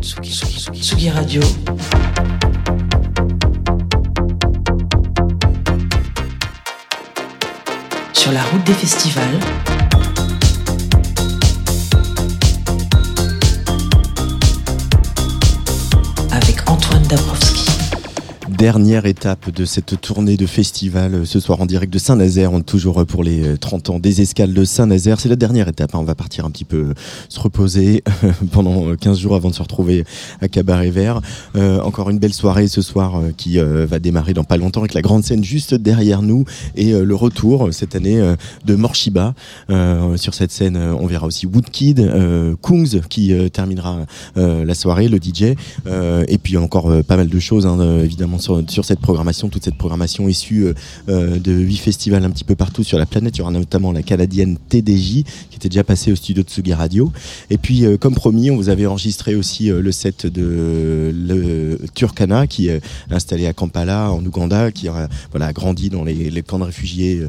Tsugi Radio. Sur la route des festivals. Dernière étape de cette tournée de festival euh, ce soir en direct de Saint-Nazaire. On est toujours euh, pour les 30 euh, ans des escales de Saint-Nazaire. C'est la dernière étape. Hein. On va partir un petit peu se reposer pendant 15 jours avant de se retrouver à Cabaret Vert. encore une belle soirée ce soir qui va démarrer dans pas longtemps avec la grande scène juste derrière nous et le retour cette année de Morshiba. sur cette scène, on verra aussi Woodkid, Kungs qui terminera la soirée, le DJ. et puis encore pas mal de choses hein, évidemment sur, cette programmation, toute cette programmation issue euh, euh, de huit festivals un petit peu partout sur la planète. Il y aura notamment la canadienne TDJ qui était déjà passée au studio de Tsugi Radio. Et puis, euh, comme promis, on vous avait enregistré aussi le set de le Turkana qui est installé à Kampala en Ouganda, qui a grandi dans les, camps de réfugiés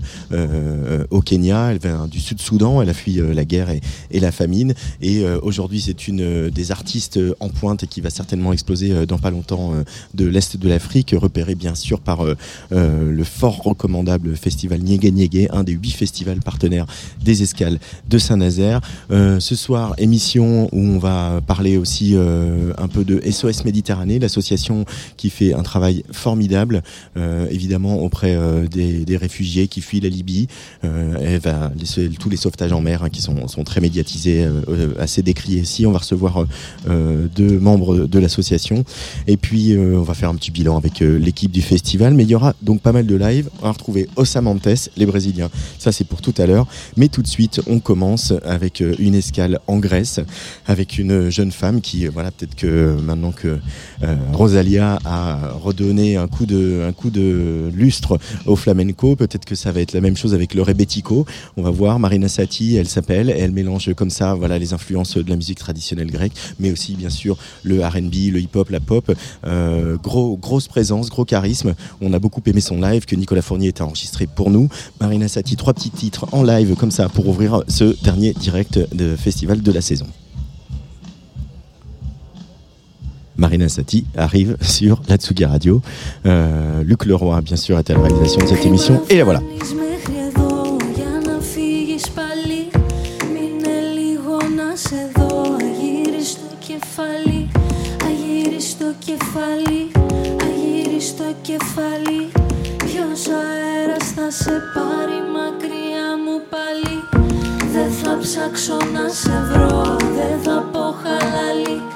au Kenya. Elle vient du Sud-Soudan, elle a fui la guerre et, et, la famine. Et aujourd'hui, c'est une des artistes en pointe et qui va certainement exploser dans pas longtemps de l'Est de l'Afrique repéré bien sûr par euh, euh, le fort recommandable festival Niégué Niégué, un des huit festivals partenaires des escales de Saint-Nazaire. Euh, ce soir, émission où on va parler aussi un peu de SOS Méditerranée, l'association qui fait un travail formidable, évidemment auprès des, réfugiés qui fuient la Libye. tous les sauvetages en mer hein, qui sont, sont, très médiatisés, assez décriés ici. On va recevoir deux membres de l'association. Et puis, on va faire un petit bilan avec euh, l'équipe du festival. Mais il y aura donc pas mal de live. On va retrouver Osamantes, les Brésiliens. Ça, c'est pour tout à l'heure. Mais tout de suite, on commence avec euh, une escale en Grèce, avec une jeune femme qui, euh, voilà, peut-être que maintenant que Rosalia a redonné un coup de, un coup de lustre au flamenco, peut-être que ça va être la même chose avec le rebetiko. On va voir. Marina Sati, elle s'appelle. Elle mélange comme ça, voilà, les influences de la musique traditionnelle grecque, mais aussi, bien sûr, le R&B, le hip-hop, la pop. gros, grosse présence gros charisme. On a beaucoup aimé son live que Nicolas Fournier est enregistré pour nous. Marina Sati, trois petits titres en live comme ça pour ouvrir ce dernier direct de festival de la saison. Marina Sati arrive sur la Tsugi Radio. Euh, Luc Leroy, bien sûr, est à la réalisation de cette émission. Et la voilà. κεφάλι Ποιος αέρας θα σε πάρει μακριά μου πάλι; Δεν θα ψάξω να σε βρω, δεν θα πω χαλάλι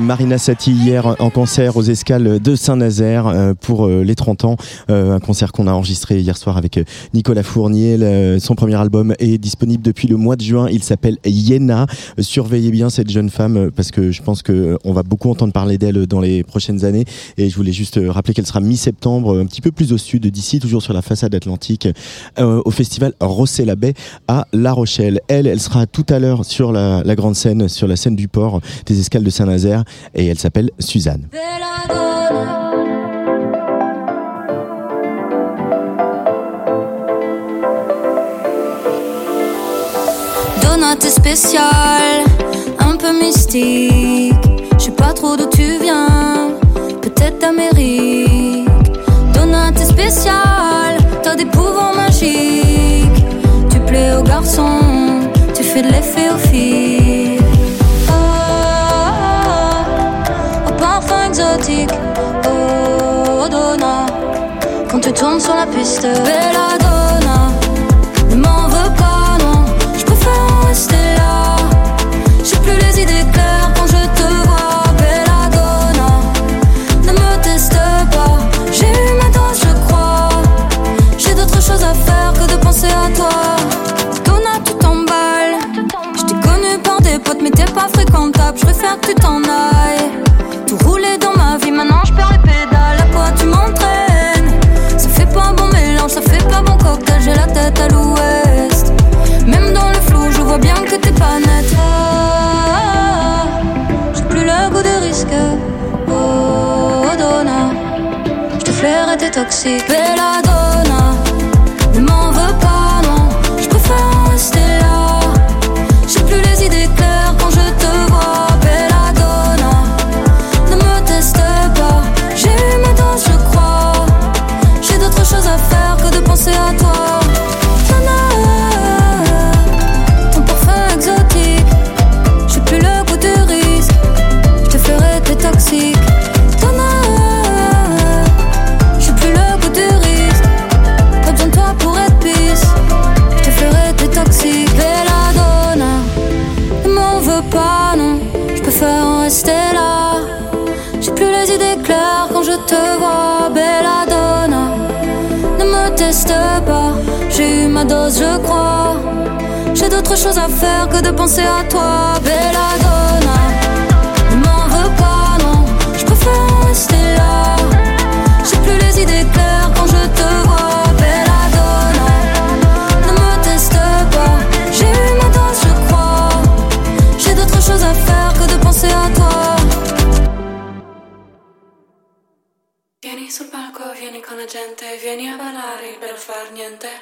Marina Sati hier en concert aux escales de Saint-Nazaire euh, pour euh, les 30 ans. Euh, un concert qu'on a enregistré hier soir avec Nicolas Fournier. Son premier album est disponible depuis le mois de juin. Il s'appelle Yena. Surveillez bien cette jeune femme parce que je pense que on va beaucoup entendre parler d'elle dans les prochaines années. Et je voulais juste rappeler qu'elle sera mi-septembre, un petit peu plus au sud d'ici, toujours sur la façade atlantique, au festival Rosset la Baie à La Rochelle. Elle, elle sera tout à l'heure sur la grande scène, sur la scène du port des escales de Saint-Nazaire et elle s'appelle Suzanne. Donna, t'es spécial, un peu mystique. Je sais pas trop d'où tu viens, peut-être d'Amérique. Donna, t'es spécial, t'as des pouvoirs magiques. Tu plais aux garçons, tu fais de l'effet aux filles. Oh, Donna, quand tu tournes sur la piste, Bella Donna, ne m'en veux pas, non, je préfère rester là. J'ai plus les idées claires quand je te vois, Bella Donna, ne me teste pas, j'ai eu ma dose, je crois. J'ai d'autres choses à faire que de penser à toi. Donna, tu t'emballes, je t'ai connu par des potes, mais t'es pas fréquentable, je préfère que tu t'en ailles. Tout rouler vie, maintenant je perds les pédales. À quoi tu m'entraînes? Ça fait pas bon mélange, ça fait pas bon cocktail. J'ai la tête à l'ouest. Même dans le flou, je vois bien que t'es pas net. Ah, j'ai plus le goût des risques. Oh, Donna, je te flairais, t'es toxique. Bella Choses à faire que de penser à toi, Bella Donna. Ne m'en veux pas, non. Je rester là. J'ai plus les idées claires quand je te vois, Bella Donna. Ne me teste pas, j'ai eu ma dose, je crois. J'ai d'autres choses à faire que de penser à toi. Vieni sul palco, vieni con la gente, vieni a ballare per far niente.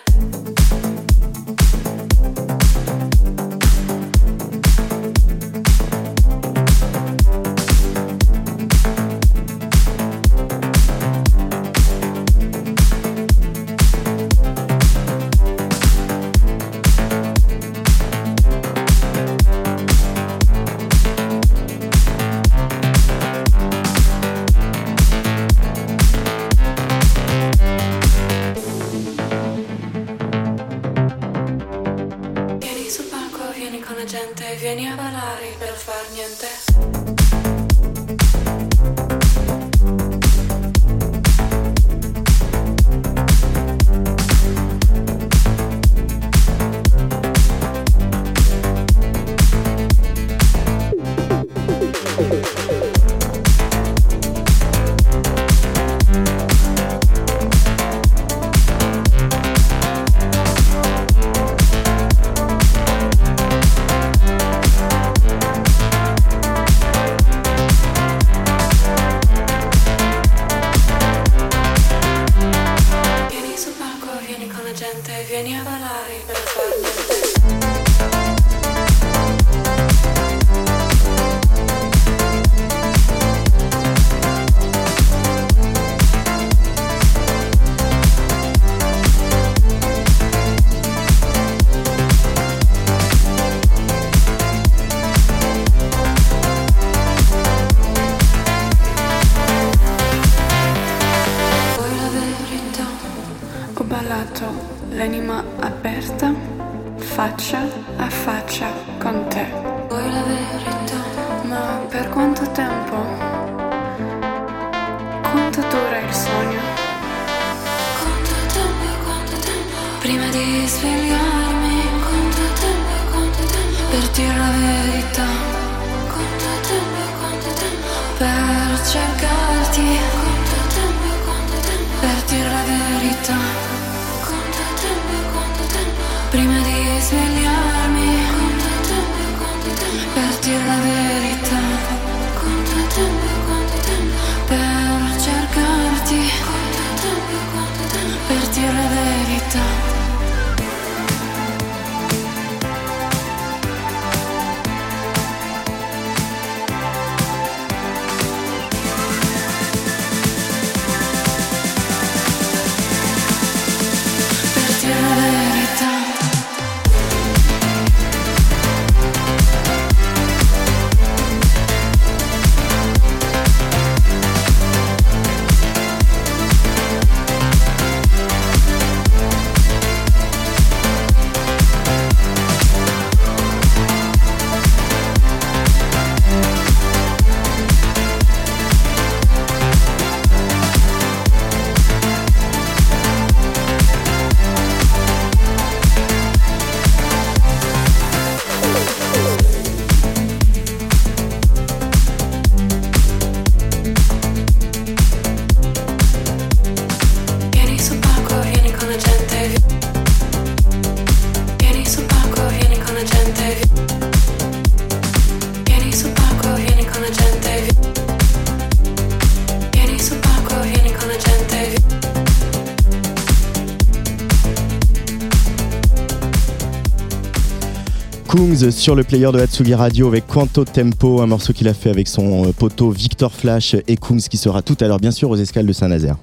Kungs sur le player de Hatsugi Radio avec Quanto Tempo, un morceau qu'il a fait avec son euh, poteau Victor Flash et Kungs qui sera tout à l'heure bien sûr aux escales de Saint-Nazaire.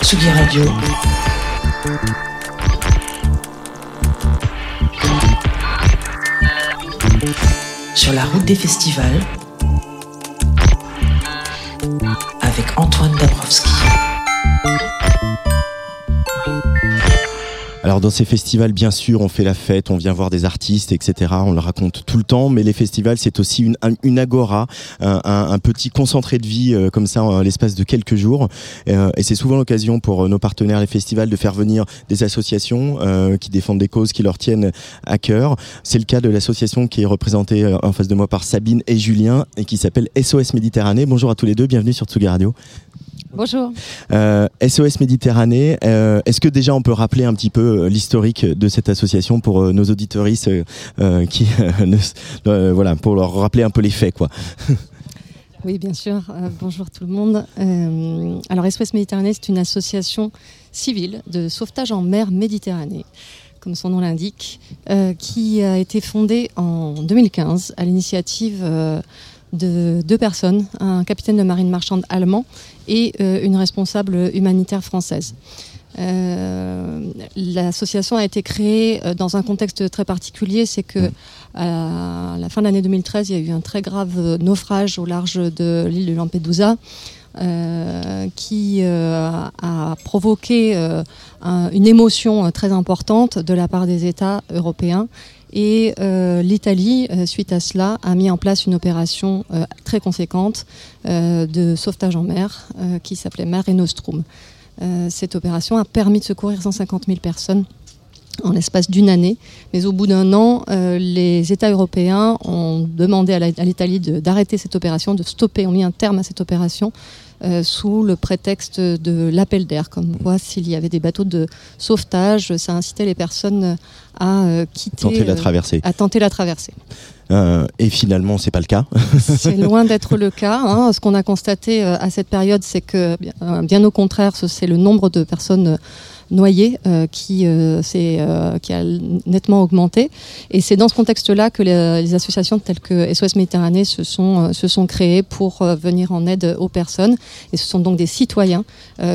Tsugi Radio. Sur la route des festivals. Avec Antoine Dabrowski. Alors dans ces festivals, bien sûr, on fait la fête, on vient voir des artistes, etc. On le raconte tout le temps, mais les festivals, c'est aussi une, un- une agora, un petit concentré de vie euh, comme ça, en l'espace de quelques jours. Euh, et c'est souvent l'occasion pour euh, nos partenaires, les festivals, de faire venir des associations euh, qui défendent des causes qui leur tiennent à cœur. C'est le cas de l'association qui est représentée euh, en face de moi par Sabine et Julien et qui s'appelle SOS Méditerranée. Bonjour à tous les deux, bienvenue sur Tsugi Radio. Bonjour. Euh, SOS Méditerranée, euh, est-ce que déjà on peut rappeler un petit peu euh, l'historique de cette association pour euh, nos auditoristes euh, euh, qui euh, ne euh, voilà pour leur rappeler un peu les faits quoi? Oui, bien sûr. Euh, bonjour tout le monde. Euh, alors, SOS Méditerranée, c'est une association civile de sauvetage en mer Méditerranée, comme son nom l'indique, euh, qui a été fondée en 2015 à l'initiative euh, de deux personnes, un capitaine de marine marchande allemand et euh, une responsable humanitaire française. Euh, L'association a été créée euh, dans un contexte très particulier, c'est que à la fin de l'année 2013, il y a eu un très grave naufrage au large de l'île de Lampedusa. euh, qui euh, a provoqué un- une émotion très importante de la part des États européens. Et euh, l'Italie, euh, suite à cela, a mis en place une opération euh, très conséquente de sauvetage en mer qui s'appelait Mare Nostrum. Cette opération a permis de secourir 150 000 personnes en l'espace d'une année. Mais au bout d'un an, les États européens ont demandé à l'Italie d'arrêter cette opération, de stopper, ont mis un terme à cette opération euh, sous le prétexte de l'appel d'air. Comme quoi, s'il y avait des bateaux de sauvetage, ça incitait les personnes à euh, quitter, Tenter la euh, traversée. à tenter la traversée. Euh, et finalement, c'est pas le cas. C'est loin d'être le cas. hein. Ce qu'on a constaté euh, à cette période, c'est que bien, bien au contraire, ce- c'est le nombre de personnes noyées euh, qui, euh, euh, qui a nettement augmenté. Et c'est dans ce contexte-là que les, les associations telles que SOS Méditerranée se sont, se sont créées pour venir en aide aux personnes. Et ce sont donc des citoyens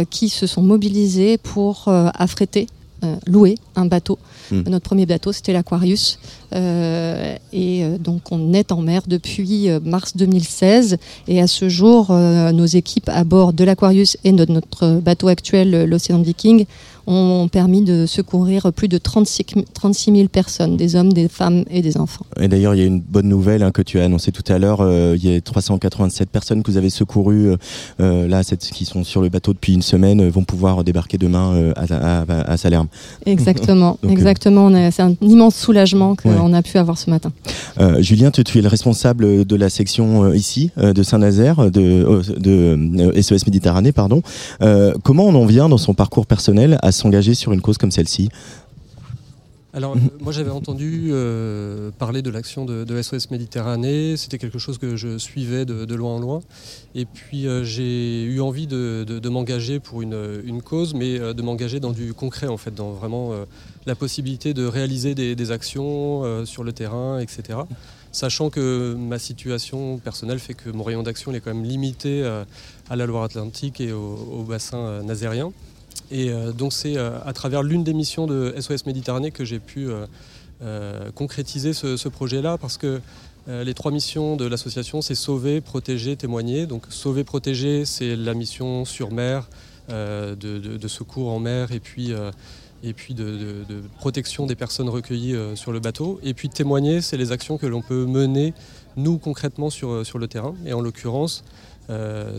qui se sont mobilisés pour affréter, euh, louer un bateau. Mm. Notre premier bateau, c'était l'Aquarius. Euh, et euh, donc on est en mer depuis mars 2016 et à ce jour nos équipes à bord de l'Aquarius et de notre bateau actuel l'Océan Viking ont permis de secourir plus de 36, 36 000 personnes, des hommes, des femmes et des enfants. Et d'ailleurs, il y a une bonne nouvelle hein, que tu as annoncée tout à l'heure. Euh, il y a 387 personnes que vous avez secourues, euh, euh, là, cette- qui sont sur le bateau depuis une semaine, euh, vont pouvoir débarquer demain euh, à, à, à Salerne. Exactement, Donc, exactement. C'est un immense soulagement qu'on Ouais. a pu avoir ce matin. Julien, tu, tu es le responsable de la section ici, de Saint-Nazaire, de, de SOS Méditerranée, pardon. Comment on en vient dans son parcours personnel à s'engager sur une cause comme celle-ci Alors, euh, moi j'avais entendu euh, parler de l'action de, de SOS Méditerranée, c'était quelque chose que je suivais de, de loin en loin. Et puis euh, j'ai eu envie de, m'engager pour une, une cause, mais de m'engager dans du concret en fait, dans vraiment la possibilité de réaliser des, des actions sur le terrain, etc. Sachant que ma situation personnelle fait que mon rayon d'action est quand même limité à la Loire-Atlantique et au, au bassin nazérien. Et euh, donc c'est euh, à travers l'une des missions de SOS Méditerranée que j'ai pu euh, concrétiser ce, projet-là parce que les trois missions de l'association, c'est sauver, protéger, témoigner. Donc sauver, protéger, c'est la mission sur mer, de, secours en mer et puis, et puis de, protection des personnes recueillies sur le bateau. Et puis témoigner, c'est les actions que l'on peut mener, nous, concrètement, sur, sur le terrain. Et en l'occurrence,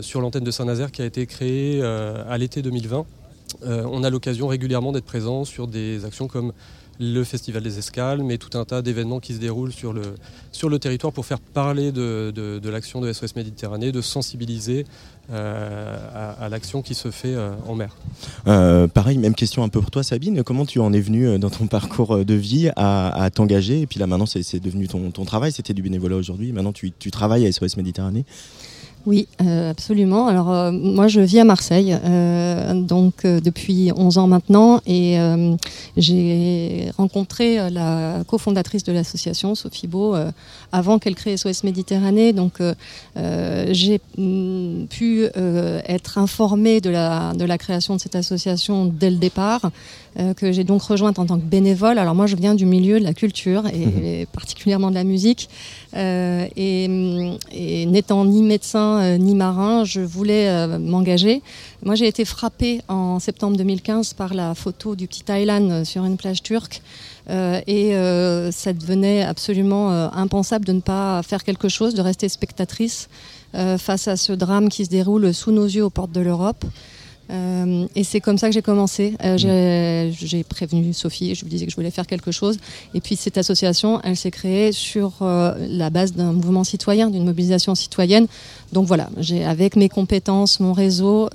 sur l'antenne de Saint-Nazaire qui a été créée à l'été 2020. Euh, on a l'occasion régulièrement d'être présent sur des actions comme le Festival des Escales, mais tout un tas d'événements qui se déroulent sur le, territoire pour faire parler de, l'action de SOS Méditerranée, de sensibiliser euh, à, l'action qui se fait euh, en mer. Pareil, même question un peu pour toi, Sabine. Comment tu en es venue dans ton parcours de vie à, t'engager? Et puis là, maintenant, c'est devenu ton, travail. C'était du bénévolat aujourd'hui. Maintenant, tu travailles à SOS Méditerranée. Oui, euh, absolument. Alors euh, moi je vis à Marseille, euh, donc depuis 11 ans maintenant, et j'ai rencontré la cofondatrice de l'association, Sophie Beau, avant qu'elle crée SOS Méditerranée. Donc j'ai mm, pu être informée de la, de la création de cette association dès le départ, que j'ai donc rejointe en tant que bénévole. Alors moi je viens du milieu de la culture et, et particulièrement de la musique. Et, hum, et n'étant ni médecin euh, ni marin, je voulais euh, m'engager. Moi, j'ai été frappée en septembre 2015 par la photo du petit Thaïlande euh, sur une plage turque. Et ça devenait absolument impensable de ne pas faire quelque chose, de rester spectatrice face à ce drame qui se déroule sous nos yeux aux portes de l'Europe. Euh, et c'est comme ça que j'ai commencé. Euh, j'ai- j'ai prévenu Sophie, je lui disais que je voulais faire quelque chose. Et puis cette association, elle s'est créée sur euh, la base d'un mouvement citoyen, d'une mobilisation citoyenne. Donc voilà, j'ai avec mes compétences, mon réseau,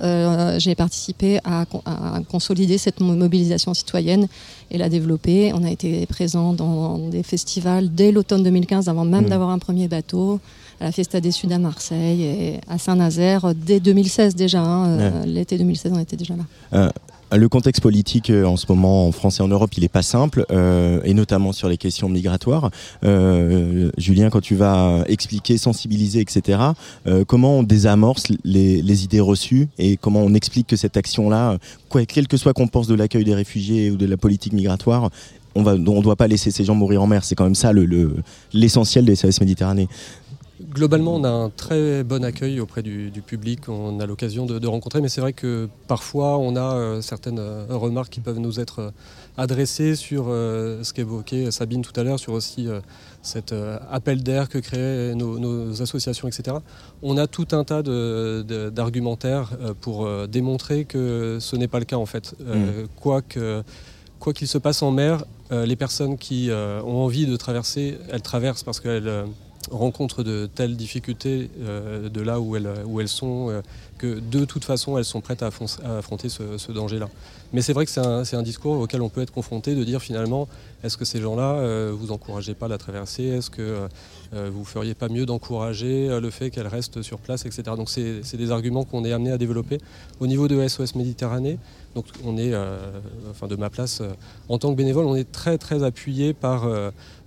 j'ai participé à, con- à consolider cette mo- mobilisation citoyenne et la développer. On a été présent dans des festivals dès l'automne 2015, avant même Mhm. d'avoir un premier bateau, à la Fiesta des Sud à Marseille et à Saint-Nazaire dès 2016 déjà. hein, euh, L'été 2016, on était déjà là. Euh, le contexte politique euh, en ce moment en France et en Europe, il n'est pas simple, euh, et notamment sur les questions migratoires. Euh, Julien, quand tu vas expliquer, sensibiliser, etc., euh, comment on désamorce les, les idées reçues et comment on explique que cette action-là, quel que soit qu'on pense de l'accueil des réfugiés ou de la politique migratoire, on on doit pas laisser ces gens mourir en mer. C'est quand même ça le- le- l'essentiel des services Méditerranée. Globalement, on a un très bon accueil auprès du, du public, on a l'occasion de, de rencontrer, mais c'est vrai que parfois on a euh, certaines euh, remarques qui peuvent nous être euh, adressées sur ce qu'évoquait Sabine tout à l'heure, sur aussi cet appel d'air que créaient nos, nos associations, etc. On a tout un tas d'argumentaires pour démontrer que ce n'est pas le cas en fait. Euh, quoi que- quoi qu'il se passe en mer, euh, les personnes qui euh, ont envie de traverser, elles traversent parce qu'elles rencontrent de telles difficultés euh, de là où elles, où elles sont, euh, que de toute façon elles sont prêtes à, affron- à affronter ce, danger-là. Mais c'est vrai que c'est un, discours auquel on peut être confronté, de dire finalement, est-ce que ces gens-là, euh, vous encouragez pas la traversée? Est-ce que vous feriez pas mieux d'encourager le fait qu'elles restent sur place, etc. Donc c'est des arguments qu'on est amené à développer. Au niveau de SOS Méditerranée, donc on est, enfin de ma place, en tant que bénévole, on est très très appuyé par,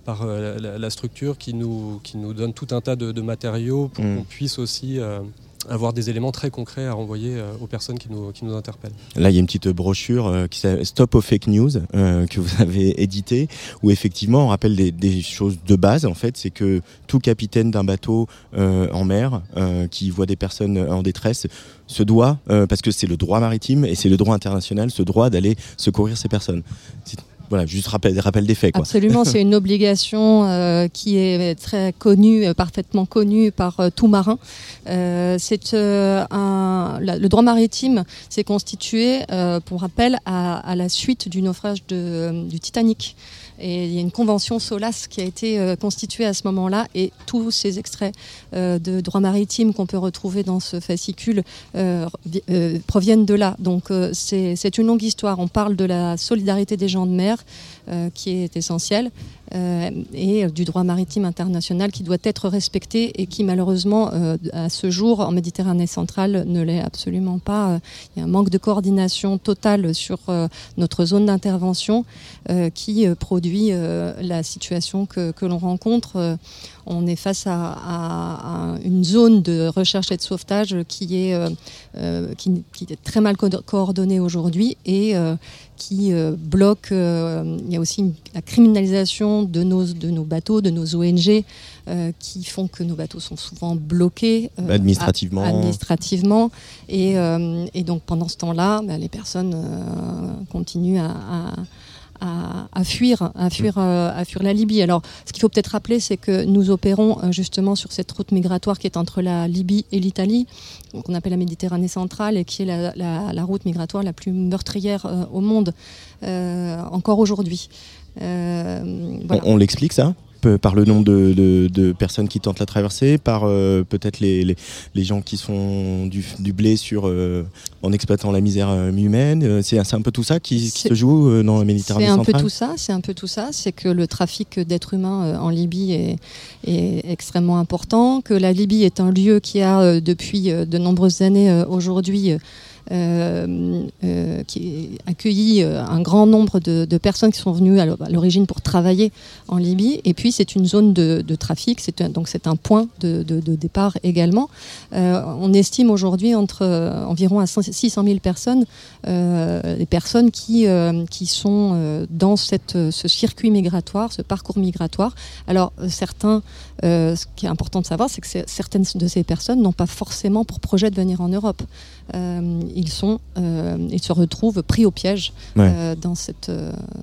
par euh, la, la structure qui nous, qui nous donne tout un tas de, de matériaux pour Mm. qu'on puisse aussi euh, avoir des éléments très concrets à renvoyer euh, aux personnes qui nous, qui nous interpellent. Là, il y a une petite brochure euh, qui s'appelle Stop aux fake news euh, que vous avez édité, où effectivement on rappelle des, des choses de base. En fait, c'est que tout capitaine d'un bateau en mer qui voit des personnes en détresse se doit, parce que c'est le droit maritime et c'est le droit international, ce droit d'aller secourir ces personnes. Voilà, juste rappel, rappel des faits. Quoi. Absolument, c'est une obligation euh, qui est très connue, parfaitement connue par euh, tout marin. Euh, c'est un, la- le droit maritime s'est constitué, pour rappel, à, à la suite du naufrage de, du Titanic. Et il y a une convention SOLAS qui a été euh, constituée à ce moment-là et tous ces extraits euh, de droit maritime qu'on peut retrouver dans ce fascicule euh, vi- proviennent de là. Donc c'est une longue histoire. On parle de la solidarité des gens de mer qui est essentielle euh, et du droit maritime international qui doit être respecté et qui malheureusement euh, à ce jour en Méditerranée centrale ne l'est absolument pas. Euh, Il y a un manque de coordination totale sur euh, notre zone d'intervention euh, qui euh, produit euh, la situation que, que l'on rencontre. On est face à, à- à une zone de recherche et de sauvetage qui est, euh, euh, qui, qui est très mal co- coordonnée aujourd'hui et euh, qui euh, bloque. il y a aussi une- la criminalisation de nos, de nos bateaux, de nos ONG, qui font que nos bateaux sont souvent bloqués euh, Administrativement. administrativement. Et, et donc pendant ce temps-là, bah, les personnes continuent à, à- à, fuir, à fuir, euh, à fuir la Libye. Alors, ce qu'il faut peut-être rappeler, c'est que nous opérons euh, justement sur cette route migratoire qui est entre la Libye et l'Italie, qu'on appelle la Méditerranée centrale, et qui est la, route migratoire la plus meurtrière euh, au monde encore aujourd'hui. On, l'explique ça? Par le nombre de, de- de personnes qui tentent la traversée, par euh, peut-être les, les, les gens qui font du, du blé sur, euh, en exploitant la misère euh, humaine. Euh, C'est un peu tout ça qui, se joue euh, dans la Méditerranée C'est un peu centrale. tout ça, c'est un peu tout ça, c'est que le trafic d'êtres humains euh, en Libye est, est extrêmement important, que la Libye est un lieu qui a euh, depuis euh, de nombreuses années euh, aujourd'hui euh, euh, qui accueilli euh, un grand nombre de, personnes qui sont venues à l'o- à l'origine pour travailler en Libye. Et puis c'est une zone de, trafic, donc c'est un point de, départ également. On estime aujourd'hui entre environ à 600 000 personnes les personnes qui, qui sont dans ce circuit migratoire, ce parcours migratoire. Alors, certains, ce qui est important de savoir, c'est que certaines de ces personnes n'ont pas forcément pour projet de venir en Europe. Euh, ils, sont, euh, ils se retrouvent pris au piège Ouais. euh, dans, cette,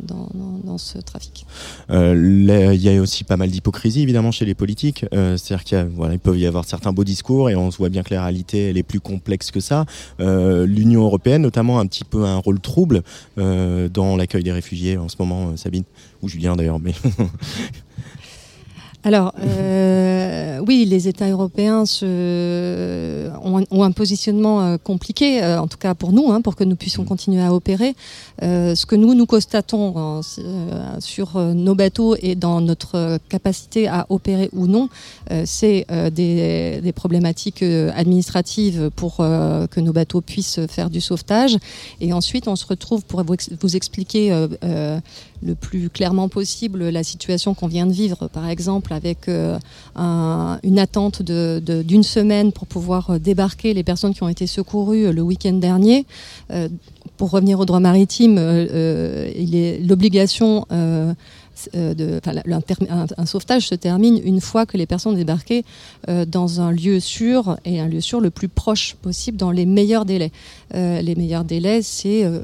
dans, dans- dans ce trafic. Il y a aussi pas mal d'hypocrisie évidemment chez les politiques. C'est-à-dire qu'il voilà, peut y avoir certains beaux discours et on se voit bien que la réalité elle est plus complexe que ça. L'Union européenne notamment a un petit peu un rôle trouble dans l'accueil des réfugiés en ce moment, Sabine ou Julien d'ailleurs. Mais Alors, euh, oui, les États européens se, ont, un- ont un positionnement euh, compliqué, euh, en tout cas pour nous, hein, pour que nous puissions continuer à opérer. Euh, ce que nous, nous constatons euh, sur nos bateaux et dans notre capacité à opérer ou non, c'est des, des problématiques administratives pour que nos bateaux puissent faire du sauvetage. Et ensuite, on se retrouve, pour vous, ex- vous expliquer le plus clairement possible la situation qu'on vient de vivre, par exemple, avec euh, un- une attente d'une semaine pour pouvoir euh, débarquer les personnes qui ont été secourues euh, le week-end dernier. Pour revenir au droit maritime, euh, l'obligation de, enfin, la- le- un, sauvetage se termine une fois que les personnes ont débarqué euh, dans un lieu sûr et un lieu sûr le plus proche possible dans les meilleurs délais. Euh, les meilleurs délais, c'est euh,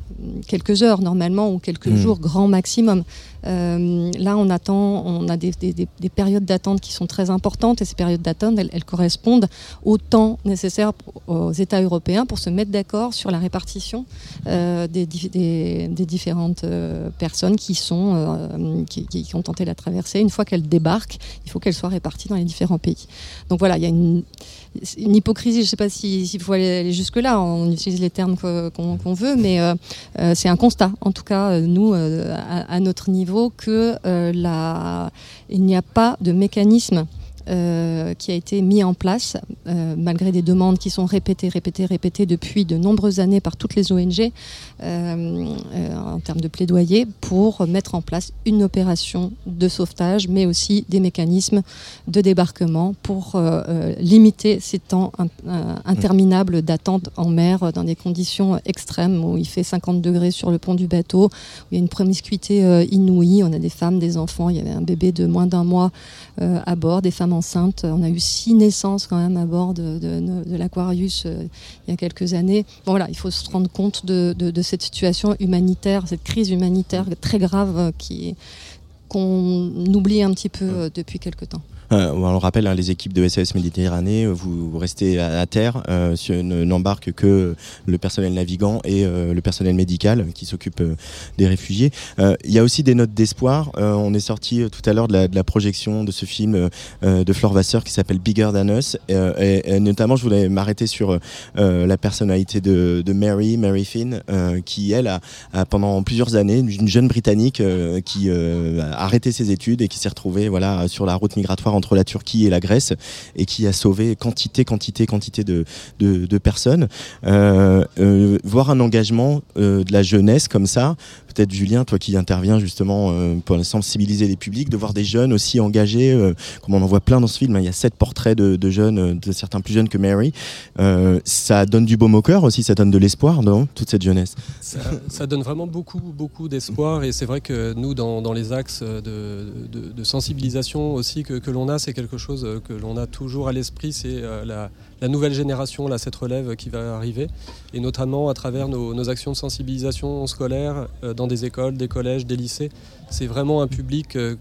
quelques heures normalement ou quelques Mm. jours grand maximum. Euh, là, on attend, on a des, des- des- des périodes d'attente qui sont très importantes et ces périodes d'attente, elles, correspondent au temps nécessaire aux États européens pour se mettre d'accord sur la répartition euh, des, dif- des- des différentes euh, personnes qui sont qui- qui ont tenté la traversée. Une fois qu'elles débarquent, il faut qu'elles soient réparties dans les différents pays. Donc voilà, il y a une, une hypocrisie. Je ne sais pas si- s'il faut aller, aller jusque là. On utilise les termes qu'on veut, mais euh, euh, c'est un constat. En tout cas, euh, nous, à, notre niveau, que il n'y a pas de mécanisme. Euh, qui a été mis en place euh, malgré des demandes qui sont répétées, répétées, répétées depuis de nombreuses années par toutes les ONG euh, en termes de plaidoyer pour mettre en place une opération de sauvetage, mais aussi des mécanismes de débarquement pour limiter ces temps in- interminables d'attente en mer dans des conditions extrêmes où il fait 50 degrés sur le pont du bateau, où il y a une promiscuité inouïe. On a des femmes, des enfants. Il y avait un bébé de moins d'un mois à bord, des femmes enceintes. On a eu six naissances quand même à bord de, de- de l'Aquarius euh, il y a quelques années. Bon, voilà, il faut se rendre compte de, de- de cette situation humanitaire, cette crise humanitaire très grave euh, qui qu'on oublie un petit peu euh, depuis quelque temps. Euh, on le rappelle, hein, les équipes de SOS Méditerranée, euh, vous, restez à, à terre, euh, sur- ne- n'embarquent que le personnel navigant et le personnel médical qui s'occupe des réfugiés. Il y a aussi des notes d'espoir. On est sorti tout à l'heure de la, de la projection de ce film de Flore Vasseur qui s'appelle Bigger Than Us. Euh, et, et notamment, je voulais m'arrêter sur la personnalité de, de Mary, Mary Finn, qui elle a, a pendant plusieurs années, une jeune britannique qui a arrêté ses études et qui s'est retrouvée voilà sur la route migratoire entre la Turquie et la Grèce et qui a sauvé quantité, quantité, quantité de, de, personnes. Euh, euh, voir un engagement euh, de la jeunesse comme ça, peut-être Julien, toi qui interviens justement pour sensibiliser les publics, de voir des jeunes aussi engagés, comme on en voit plein dans ce film. hein. Il y a sept portraits de, jeunes, de certains plus jeunes que Mary. Ça donne du baume au cœur aussi, ça donne de l'espoir, non Toute cette jeunesse? Ça, donne vraiment beaucoup, beaucoup d'espoir et c'est vrai que nous, dans, dans les axes de, de- de sensibilisation aussi que, que l'on a, c'est quelque chose que l'on a toujours à l'esprit, c'est euh, la, nouvelle génération, cette relève qui va arriver, et notamment à travers nos, nos actions de sensibilisation scolaire euh, dans des écoles, des collèges, des lycées. C'est vraiment un public euh,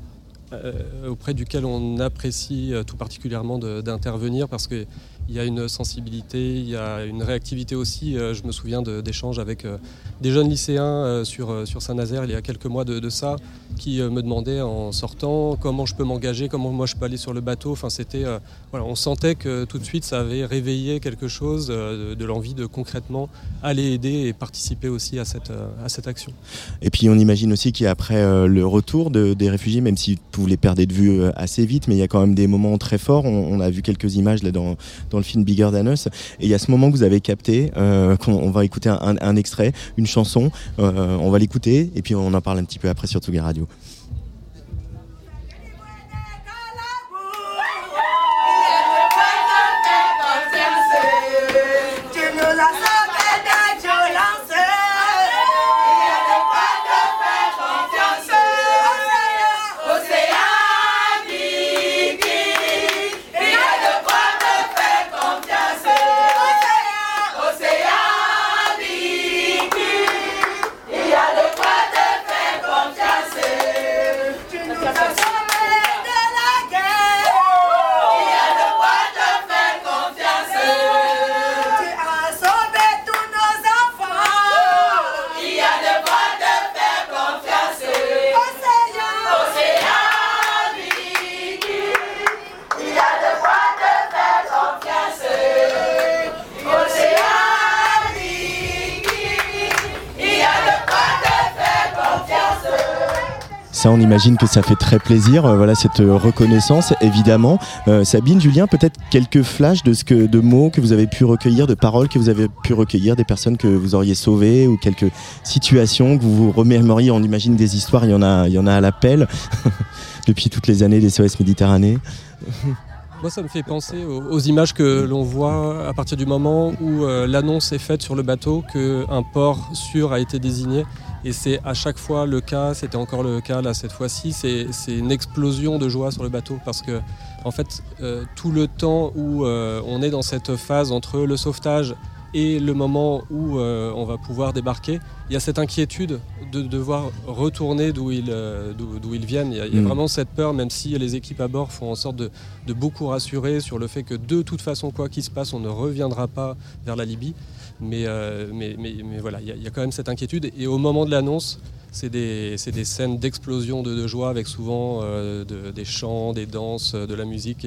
euh, auprès duquel on apprécie euh, tout particulièrement d'intervenir parce que il y a une sensibilité, il y a une réactivité aussi. Euh, je me souviens d'échanges avec euh, des jeunes lycéens euh, sur, sur Saint-Nazaire il y a quelques mois de, ça, qui me demandaient en sortant comment je peux m'engager, comment moi je peux aller sur le bateau. Enfin, c'était, voilà, on sentait que tout de suite ça avait réveillé quelque chose de, l'envie de concrètement aller aider et participer aussi à cette, à cette action. Et puis on imagine aussi qu'après le retour de- des réfugiés, même si vous les perdez de vue assez vite, mais il y a quand même des moments très forts. On, on a vu quelques images là dans, dans le film Bigger Than Us. Et il y a ce moment que vous avez capté, euh, qu'on on va écouter un extrait, une chanson. Euh, on va l'écouter et puis on en parle un petit peu après sur Tsugi Radio. Ça, on imagine que ça fait très plaisir. euh, voilà cette euh, reconnaissance, évidemment. Euh, Sabine, Julien, peut-être quelques flashs de mots que vous avez pu recueillir, de paroles que vous avez pu recueillir, des personnes que vous auriez sauvées ou quelques situations que vous vous remémoriez. On imagine des histoires. Il y en a, il y en a à l'appel depuis toutes les années des SOS Méditerranée. Moi, ça me fait penser aux, images que l'on voit à partir du moment où l'annonce est faite sur le bateau qu'un port sûr a été désigné. Et c'est à chaque fois le cas, c'était encore le cas là cette fois-ci, c'est c'est une explosion de joie sur le bateau parce que en fait euh, tout le temps où euh, on est dans cette phase entre le sauvetage et le moment où euh, on va pouvoir débarquer, il y a cette inquiétude de devoir retourner d'où ils, d'où- d'où ils viennent. Il y a, il y a Mm. vraiment cette peur, même si les équipes à bord font en sorte de, de beaucoup rassurer sur le fait que de toute façon, quoi qu'il se passe, on ne reviendra pas vers la Libye. Mais, euh, mais, voilà, il y, a- quand même cette inquiétude. Et au moment de l'annonce, c'est des, scènes d'explosion de, joie avec souvent euh, de- des chants, des danses, de la musique.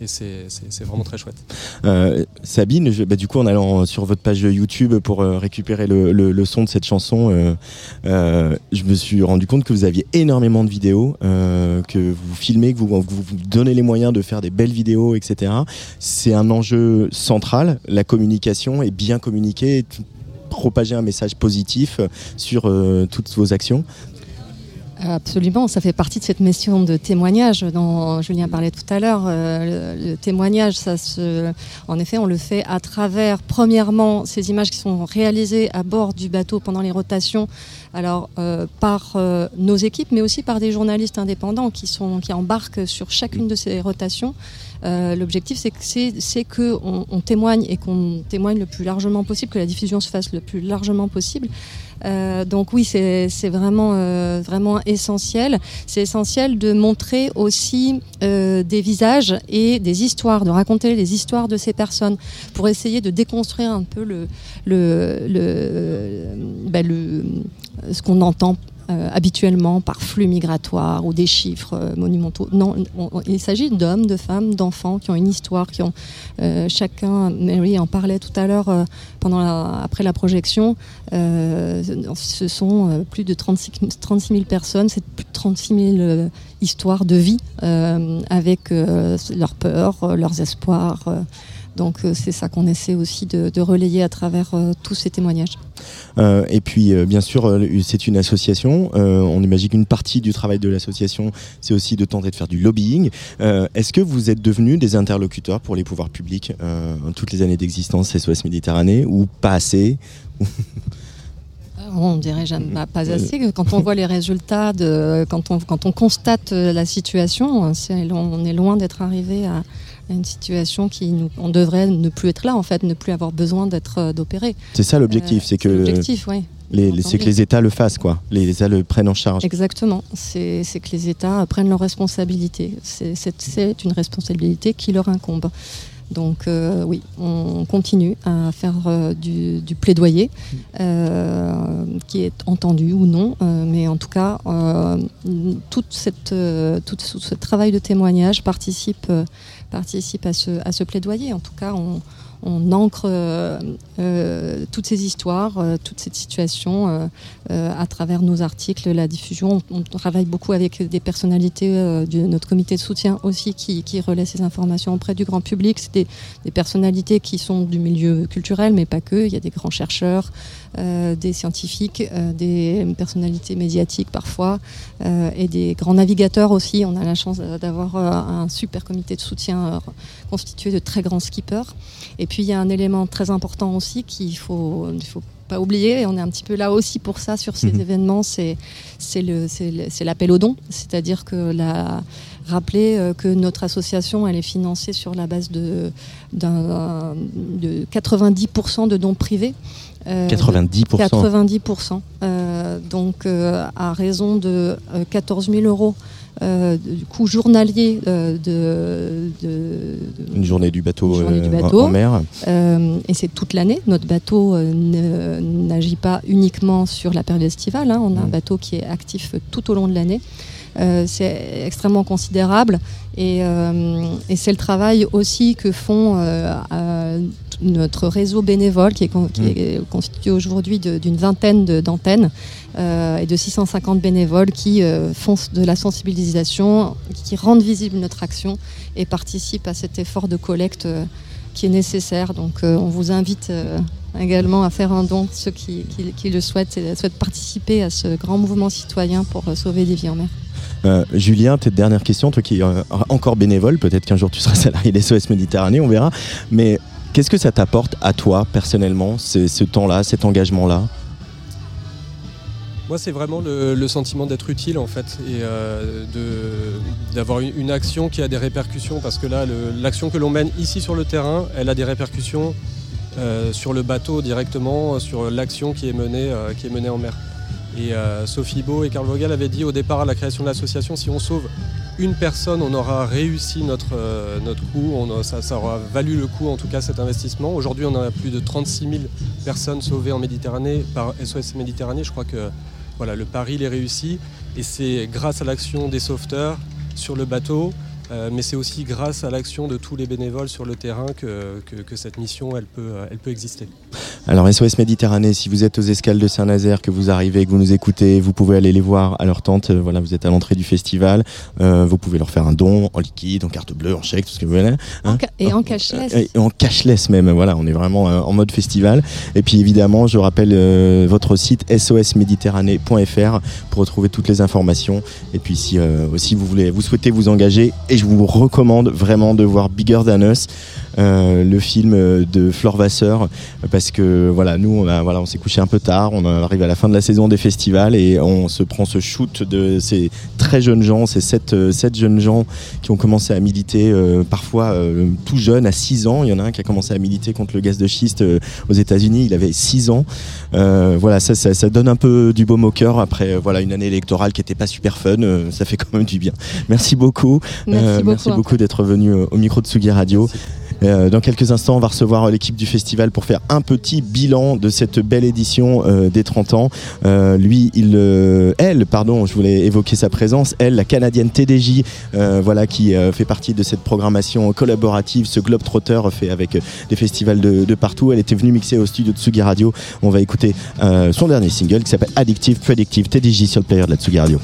Et c'est, vraiment très chouette. Euh, Sabine, bah, du coup, en allant sur votre page YouTube pour euh, récupérer le, son de cette chanson, euh, je me suis rendu compte que vous aviez énormément de vidéos, que vous filmez, que vous, vous donnez les moyens de faire des belles vidéos, etc. C'est un enjeu central, la communication et bien communiquer, propager un message positif sur toutes vos actions. Absolument, ça fait partie de cette mission de témoignage dont Julien parlait tout à l'heure. Euh, le, témoignage, ça se, en effet, on le fait à travers, premièrement, ces images qui sont réalisées à bord du bateau pendant les rotations, alors euh, par euh, nos équipes, mais aussi par des journalistes indépendants qui sont qui embarquent sur chacune de ces rotations. L'objectif, c'est que c'est c'est que on, on témoigne et qu'on témoigne le plus largement possible, que la diffusion se fasse le plus largement possible. Euh, donc oui, c'est euh, vraiment essentiel. C'est essentiel de montrer aussi euh, des visages et des histoires, de raconter les histoires de ces personnes pour essayer de déconstruire un peu le bah, le ce qu'on entend euh, habituellement par flux migratoire ou des chiffres euh, monumentaux. Non, on- on- il s'agit d'hommes, de femmes, d'enfants qui ont une histoire, qui ont euh, chacun. Mary en parlait tout à l'heure après la projection. Ce sont plus de 36, 36 000 personnes, c'est plus de 36 000 euh, histoires de vie avec leurs peurs, leurs espoirs. donc c'est ça qu'on essaie aussi de, relayer à travers tous ces témoignages. Euh, et puis, euh, bien sûr, euh, c'est une association. On imagine qu'une partie du travail de l'association, c'est aussi de tenter de faire du lobbying. Est-ce que vous êtes devenus des interlocuteurs pour les pouvoirs publics en toutes les années d'existence SOS Méditerranée ou pas assez On dirait jamais bah, pas assez. Quand on voit les résultats, de, quand, on, quand on constate la situation, on est loin d'être arrivé à une situation qui nous, on devrait ne plus être là en fait, ne plus avoir besoin d'être euh, d'opérer. C'est ça l'objectif, Euh, c'est que l'objectif, oui. c'est que les États le fassent, quoi. Les États le prennent en charge. Exactement. C'est que les États prennent leurs responsabilités. C'est- une responsabilité qui leur incombe. Donc euh, oui, on continue à faire euh, du, du plaidoyer, euh, qui est entendu ou non, mais en tout cas, toute cette, tout ce, travail de témoignage participe, participe à, ce, à ce plaidoyer. En tout cas, on, on ancre euh, euh, toutes ces histoires, euh, toute cette situation à travers nos articles, la diffusion. On, on travaille beaucoup avec des personnalités de notre comité de soutien aussi qui, qui relaient ces informations auprès du grand public. C'est des, des personnalités qui sont du milieu culturel, mais pas que. Il y a des grands chercheurs, des scientifiques, euh, des personnalités médiatiques parfois, euh, et des grands navigateurs aussi. On a la chance euh, d'avoir euh, un super comité de soutien euh, constitué de très grands skippers. Et puis il y a un élément très important aussi qu'il faut, il faut pas oublier, et on est un petit peu là aussi pour ça sur ces Mhm. événements, c'est l'appel aux dons, c'est-à-dire que la, rappeler euh, que notre association elle est financée sur la base de, de 90% de dons privés. Euh, 90%. 90%. Euh, donc, euh, à raison de euh, 14 000 euros euh, du coût journalier euh, de, Une journée du bateau, journée euh, en- bateau. en mer. et c'est toute l'année. Notre bateau n'agit pas uniquement sur la période estivale. hein. On a un Mm. bateau qui est actif tout au long de l'année. C'est extrêmement considérable et, et c'est le travail aussi que font notre réseau bénévole qui est, con- qui Mm. est constitué aujourd'hui d'une vingtaine d'antennes euh, et de 650 bénévoles qui euh, font de la sensibilisation, qui rendent visible notre action et participent à cet effort de collecte euh, qui est nécessaire. Donc euh, on vous invite euh, également à faire un don, ceux qui, qui- qui le souhaitent, et souhaitent participer à ce grand mouvement citoyen pour euh, sauver des vies en mer. Euh, Julien, peut-être dernière question, toi qui es euh, encore bénévole, peut-être qu'un jour tu seras salarié des SOS Méditerranée, on verra. Mais qu'est-ce que ça t'apporte à toi personnellement, ce, temps-là, cet engagement-là? Moi, c'est vraiment le, sentiment d'être utile en fait et euh, d'avoir une, action qui a des répercussions parce que là, l'action que l'on mène ici sur le terrain, elle a des répercussions euh, sur le bateau directement, sur l'action qui est menée, euh, qui est menée en mer. Et Sophie Beau et Karl Vogel avaient dit au départ à la création de l'association, si on sauve une personne, on aura réussi notre, euh, coup, ça aura valu le coup en tout cas cet investissement. Aujourd'hui, on a plus de 36 000 personnes sauvées en Méditerranée par SOS Méditerranée. Je crois que voilà, le pari il est réussi et c'est grâce à l'action des sauveteurs sur le bateau, euh, mais c'est aussi grâce à l'action de tous les bénévoles sur le terrain que, que- que cette mission elle peut, euh, elle peut exister. Alors SOS Méditerranée, si vous êtes aux escales de Saint-Nazaire, que vous arrivez, que vous nous écoutez, vous pouvez aller les voir à leur tente. Euh, Voilà, vous êtes à l'entrée du festival. Euh, vous pouvez leur faire un don en liquide, en carte bleue, en chèque, tout ce que vous voulez. En Hein ca- et en cashless. Et en cashless même, voilà, on est vraiment en mode festival. Et puis évidemment, je rappelle euh, votre site sosméditerranée.fr pour retrouver toutes les informations. Et puis si euh, aussi vous voulez, vous souhaitez vous engager, et je vous recommande vraiment de voir Bigger Than Us, euh, le film euh, de Flore Vasseur, parce que voilà, nous on a, voilà, on s'est couché un peu tard, on arrive à la fin de la saison des festivals et on se prend ce shoot de ces très jeunes gens, ces sept, euh, sept jeunes gens qui ont commencé à militer, euh, parfois euh, tout jeune, à 6 ans. Il y en a un qui a commencé à militer contre le gaz de schiste aux États-Unis, il avait 6 ans. Euh, voilà, ça, ça, ça donne un peu du baume au cœur après voilà, une année électorale qui n'était pas super fun, euh, ça fait quand même du bien. Merci beaucoup. Merci Euh, beaucoup. merci beaucoup d'être venu au micro de Sugi Radio. Euh, dans quelques instants, on va recevoir l'équipe du festival pour faire un petit bilan de cette belle édition euh, des 30 ans. Euh, lui, il, elle, pardon, je voulais évoquer sa présence. Elle, la canadienne TDJ, voilà, qui fait partie de cette programmation collaborative, ce Globetrotter fait avec des festivals de, partout. Elle était venue mixer au studio de Tsugi Radio. On va écouter son dernier single qui s'appelle Addictive Predictive TDJ sur le player de la Tsugi Radio.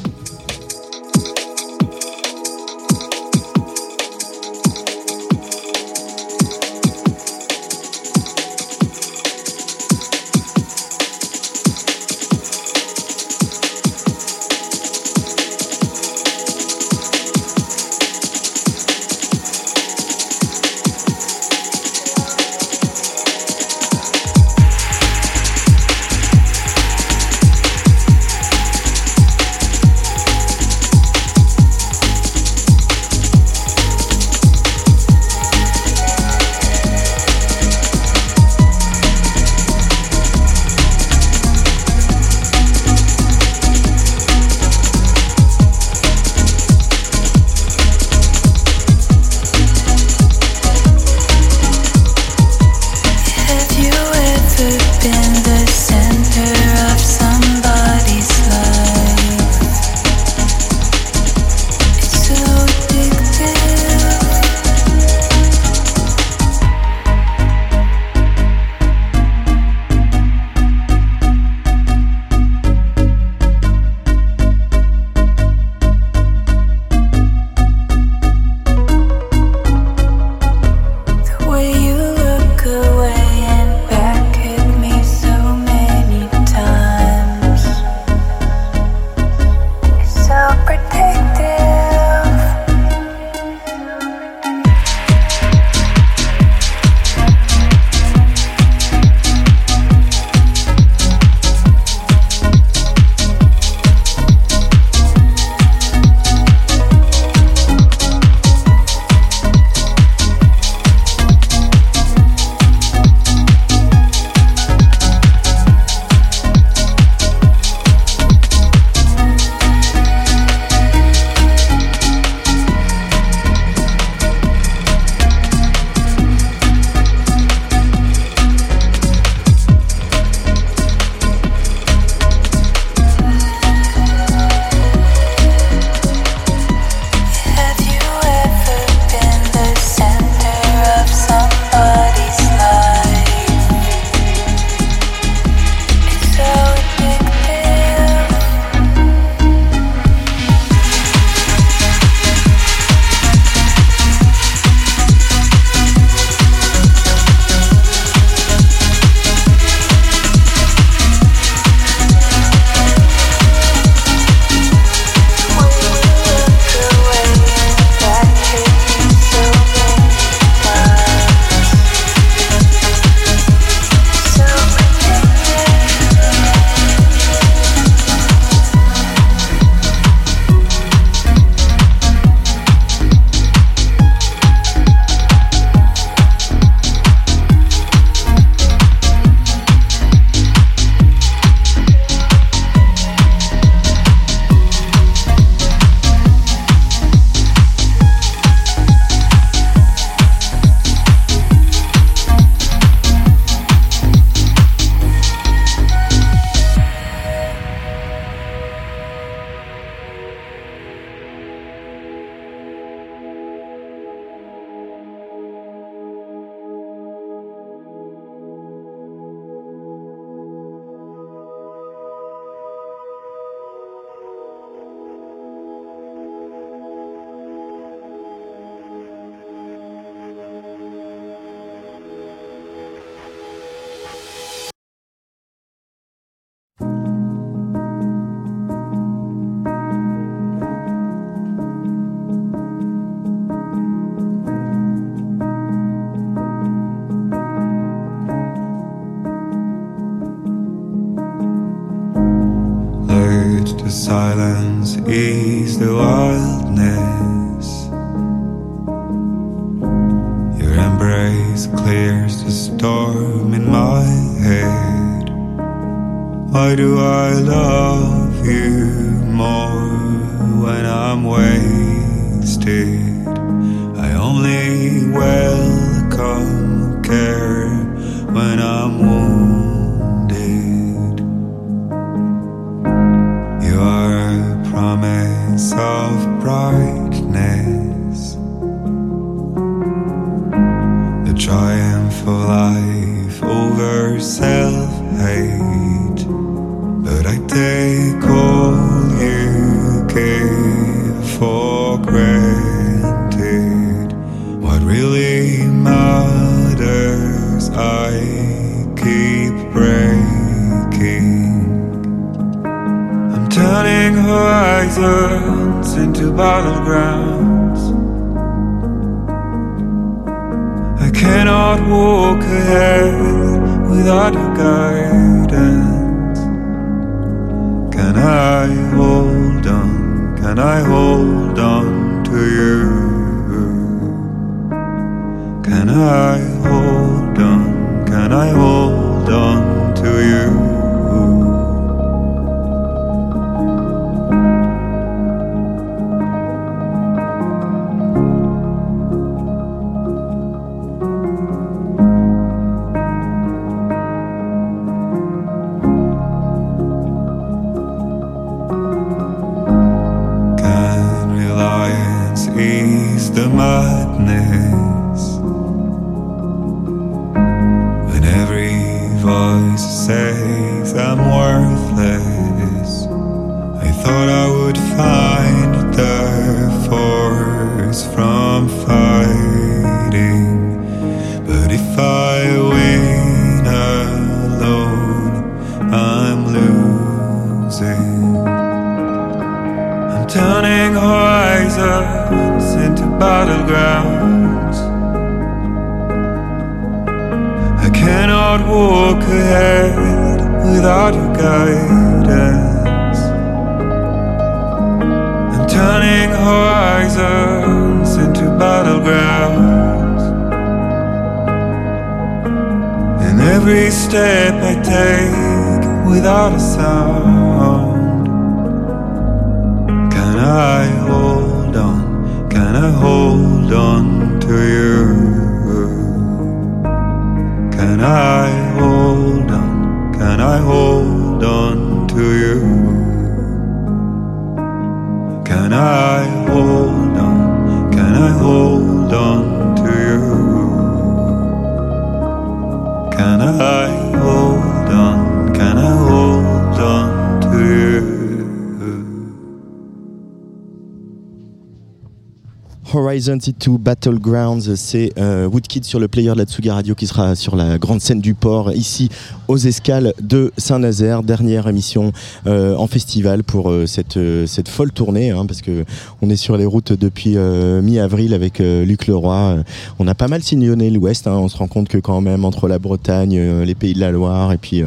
72 Battlegrounds, c'est euh, Woodkid sur le player de la Tsuga Radio qui sera sur la grande scène du port ici aux escales de Saint-Nazaire. Dernière émission euh, en festival pour euh, cette, euh, cette folle tournée hein, parce que on est sur les routes depuis euh, mi-avril avec euh, Luc Leroy. On a pas mal sillonné l'Ouest. hein. On se rend compte que quand même entre la Bretagne, euh, les Pays de la Loire et puis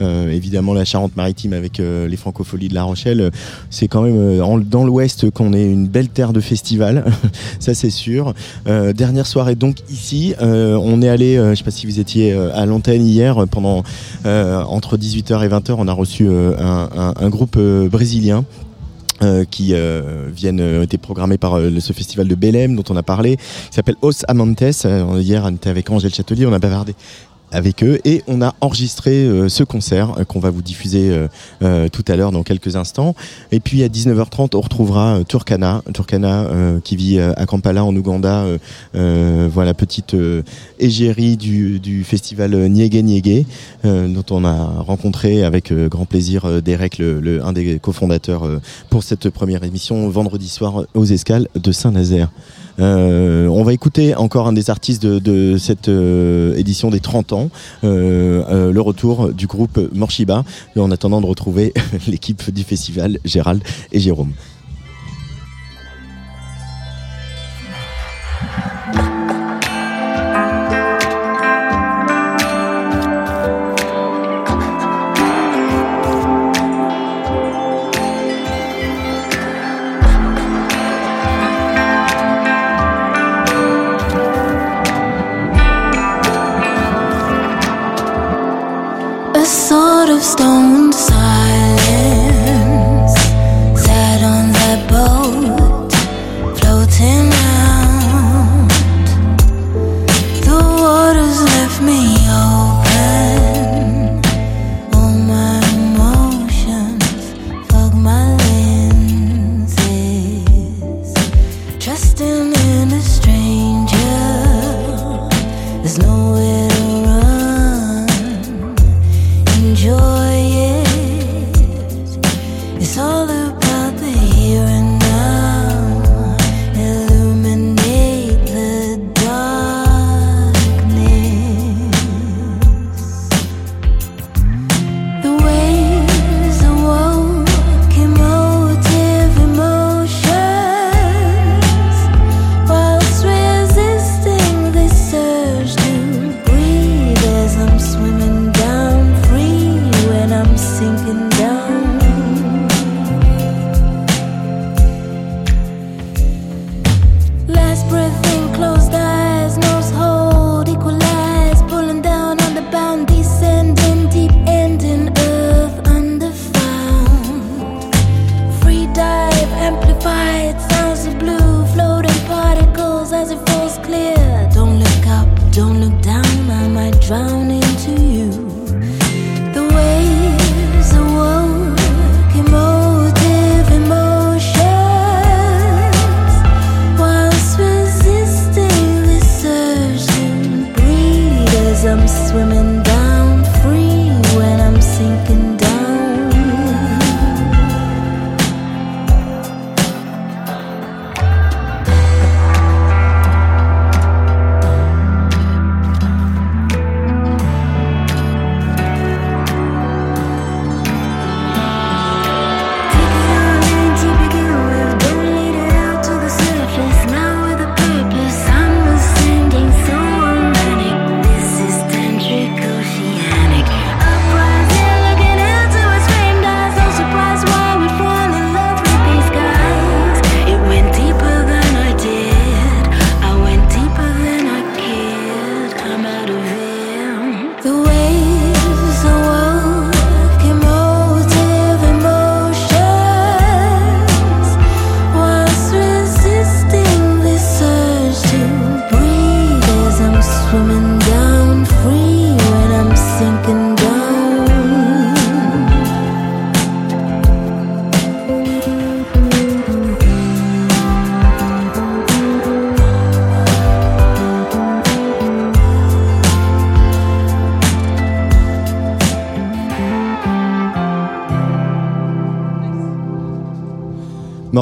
évidemment la Charente-Maritime avec les Francopholies de La Rochelle, c'est quand même en- dans l'Ouest qu'on est une belle terre de festival. ça c'est sûr. Dernière soirée donc ici, on est allé, je sais pas si vous étiez à l'antenne hier, pendant entre 18h et 20h, on a reçu euh, un, groupe euh, brésilien. euh, qui euh, viennent euh, été programmés par euh, ce festival de Belém dont on a parlé qui s'appelle Os Amantes Euh, hier on était avec Angèle Châtelier on a bavardé avec eux et on a enregistré euh, ce concert euh, qu'on va vous diffuser euh, tout à l'heure dans quelques instants. Et puis à 19h30 on retrouvera Turkana, Turkana qui vit à Kampala en Ouganda, voilà petite égérie du, du festival Niégué Niégué dont on a rencontré avec grand plaisir Derek, le, le- un des cofondateurs pour cette première émission vendredi soir aux escales de Saint-Nazaire. Euh, on va écouter encore un des artistes de, cette euh, édition des 30 ans, euh, le retour du groupe Morshiba, en attendant de retrouver l'équipe du festival, Gérald et Jérôme.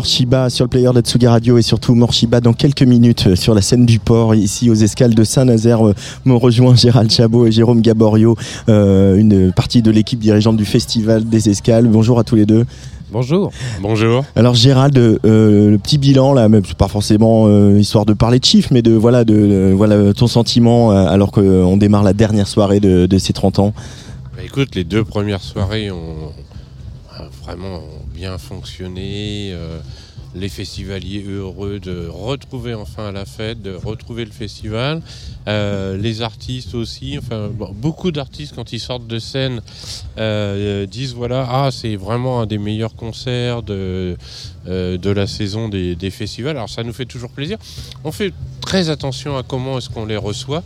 Morshiba sur le player d'Atsugi Radio et surtout Morshiba dans quelques minutes euh, sur la scène du port ici aux escales de Saint-Nazaire. Euh, Me rejoint Gérald Chabot et Jérôme Gaborio, euh, une partie de l'équipe dirigeante du Festival des Escales. Bonjour à tous les deux. Bonjour. Bonjour. Alors Gérald, euh, le petit bilan là, même pas forcément euh, histoire de parler de chiffres, mais de voilà de, de- voilà ton sentiment euh, alors qu'on démarre la dernière soirée de, de ces 30 ans. Bah, écoute, les deux premières soirées ont vraiment bien fonctionné. euh, les festivaliers heureux de retrouver enfin la fête, de retrouver le festival. Euh, les artistes aussi, enfin beaucoup d'artistes quand ils sortent de scène euh, disent voilà ah c'est vraiment un des meilleurs concerts de de la saison des, des festivals. Alors ça nous fait toujours plaisir. On fait très attention à comment est-ce qu'on les reçoit.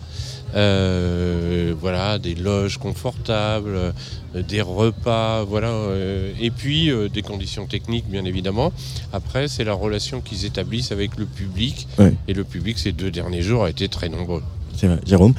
Euh, voilà, des loges confortables, euh, des repas, voilà, euh, et puis euh, des conditions techniques, bien évidemment. Après, c'est la relation qu'ils établissent avec le public, Ouais. et le public ces deux derniers jours a été très nombreux. C'est vrai. Jérôme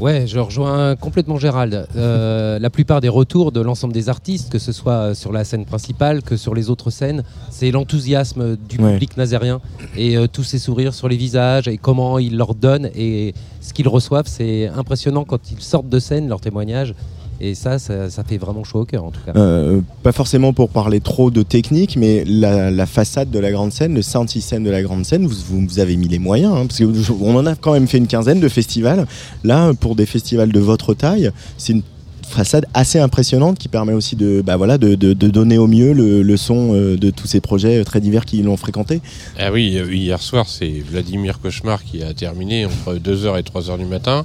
Ouais, je rejoins complètement Gérald. Euh, la plupart des retours de l'ensemble des artistes, que ce soit sur la scène principale que sur les autres scènes, c'est l'enthousiasme du Ouais. public nazérien et euh, tous ces sourires sur les visages et comment ils leur donnent et ce qu'ils reçoivent. C'est impressionnant quand ils sortent de scène, leurs témoignages. Et ça, ça, ça fait vraiment chaud au cœur en tout cas. Euh, pas forcément pour parler trop de technique, mais la, la façade de la grande scène, le sound system de la grande scène, vous, vous, vous avez mis les moyens, hein, parce que je- on en a quand même fait une quinzaine de festivals. Là, pour des festivals de votre taille, c'est une façade assez impressionnante qui permet aussi de, bah voilà, de, de- de donner au mieux le, le son euh, de tous ces projets euh, très divers qui l'ont fréquenté. Ah oui, hier soir, c'est Vladimir Cauchemar qui a terminé entre 2h et 3h du matin.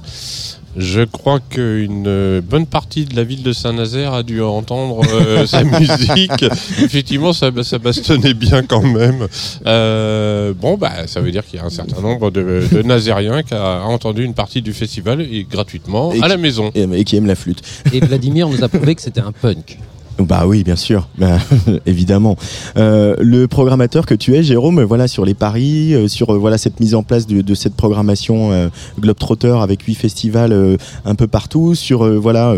Je crois qu'une euh, bonne partie de la ville de Saint-Nazaire a dû entendre euh, sa musique. Effectivement, ça, ça bastonnait bien quand même. Euh, bon, bah, ça veut dire qu'il y a un certain nombre de, de Nazériens qui a entendu une partie du festival et gratuitement Et à qui- la maison. Et, et qui aime la flûte. Et Vladimir nous a prouvé que c'était un punk. Bah oui, bien sûr, Bah, évidemment. Euh, le programmateur que tu es, Jérôme, voilà sur les paris, euh, sur euh, voilà cette mise en place de, de cette programmation euh, Globetrotter avec huit festivals euh, un peu partout, sur voilà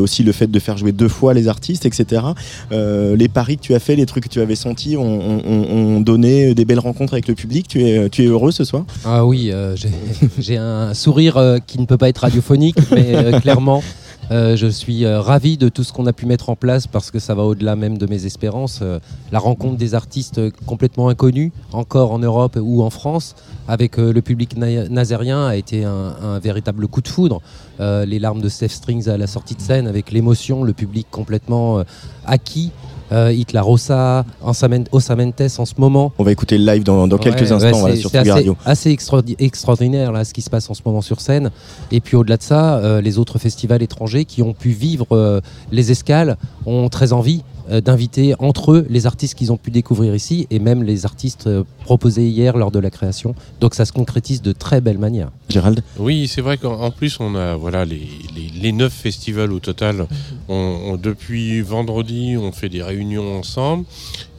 aussi le fait de faire jouer deux fois les artistes, etc. Les paris que tu as fait, les trucs que tu avais sentis, ont, ont- ont- donné des belles rencontres avec le public. Tu es, tu es heureux ce soir? Ah oui, j'ai- un sourire qui ne peut pas être radiophonique, mais clairement, euh, je suis euh, ravi de tout ce qu'on a pu mettre en place parce que ça va au-delà même de mes espérances. Euh, la rencontre des artistes complètement inconnus, encore en Europe ou en France, avec le public na- nazérien a été un, véritable coup de foudre. Les larmes de Steph Strings à la sortie de scène, avec l'émotion, le public complètement acquis. Euh, Hitler Rossa, Osamentes en ce moment, On va écouter le live dans, dans quelques Ouais, instants ouais, voilà, c'est- sur assez, Radio. assez extraordi- extraordinaire là, ce qui se passe en ce moment sur scène. Et puis au-delà de ça, euh, les autres festivals étrangers qui ont pu vivre euh, les escales ont très envie d'inviter entre eux les artistes qu'ils ont pu découvrir ici et même les artistes euh, proposés hier lors de la création. Donc ça se concrétise de très belle manière. Gérald Oui, c'est vrai qu'en en plus, on a voilà, les, les, les neuf festivals au total. On- on- depuis vendredi, on fait des réunions ensemble.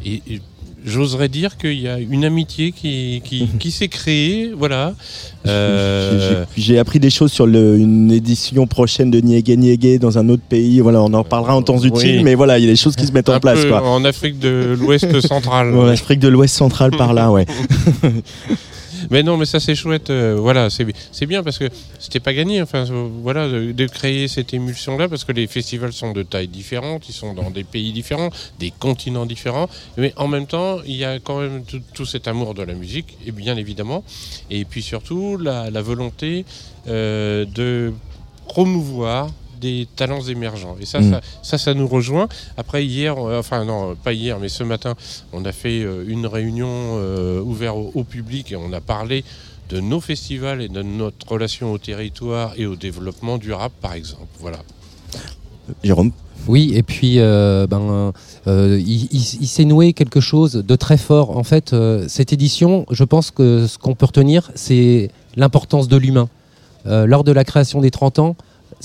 Et, et j'oserais dire qu'il y a une amitié qui, qui, qui s'est créée. Voilà. Euh, J'ai- appris des choses sur le- une édition prochaine de Niégué Niégué dans un autre pays. Voilà, on en parlera en temps utile, Oui. mais voilà, il y a des choses qui se mettent en place. peu Quoi. en Afrique de l'Ouest central. Ouais, Afrique de l'Ouest central par là, ouais. Mais non, mais ça c'est chouette. euh, voilà, c'est bien parce que c'était pas gagné. Enfin, euh, voilà, de, créer cette émulsion-là parce que les festivals sont de tailles différentes, ils sont dans des pays différents, des continents différents, mais en même temps, il y a quand même tout, cet amour de la musique, et bien évidemment, et puis surtout la, la volonté euh, de promouvoir des talents émergents. Et ça, Mm. ça, ça, ça nous rejoint. Après, hier, euh, enfin non, pas hier, mais ce matin, on a fait euh, une réunion euh, ouverte au, au public et on a parlé de nos festivals et de notre relation au territoire et au développement durable, par exemple. Voilà. Jérôme? Oui, et puis euh, ben, euh, il, il- il s'est noué quelque chose de très fort. En fait, euh, cette édition, je pense que ce qu'on peut retenir, c'est l'importance de l'humain. Euh, lors de la création des 30 ans,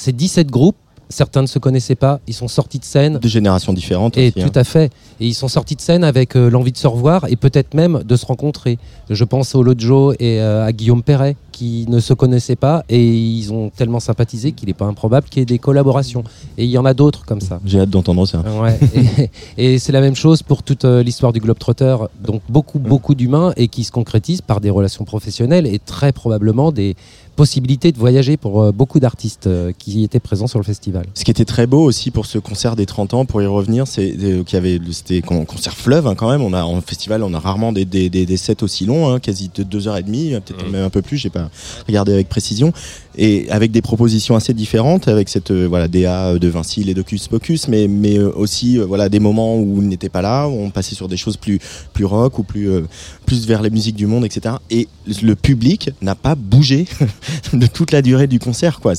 c'est 17 groupes. Certains ne se connaissaient pas, ils sont sortis de scène. De générations différentes. Et aussi, hein. tout à fait. Et ils sont sortis de scène avec euh, l'envie de se revoir et peut-être même de se rencontrer. Je pense au Lojo et euh, à Guillaume Perret qui ne se connaissaient pas et ils ont tellement sympathisé qu'il n'est pas improbable qu'il y ait des collaborations. Et il y en a d'autres comme ça. J'ai hâte d'entendre ça. Ouais. et et c'est la même chose pour toute euh, l'histoire du Globetrotter. Donc beaucoup, beaucoup d'humains et qui se concrétisent par des relations professionnelles et très probablement des possibilités de voyager pour euh, beaucoup d'artistes euh, qui étaient présents sur le festival. Ce qui était très beau aussi pour ce concert des 30 ans, pour y revenir, c'est qu'il y avait c'était un concert fleuve hein, quand même. On a en festival, on a rarement des, des, des, des sets aussi longs, hein, quasi de deux heures et demie, peut-être même un peu plus. J'ai pas regardé avec précision. Et avec des propositions assez différentes, avec cette euh, voilà DA de Vinci, les Docus Pocus, mais mais euh, aussi euh, voilà des moments où il n'était pas là, où on passait sur des choses plus plus rock ou plus euh, plus vers les musiques du monde, etc. Et le public n'a pas bougé de toute la durée du concert, quoi.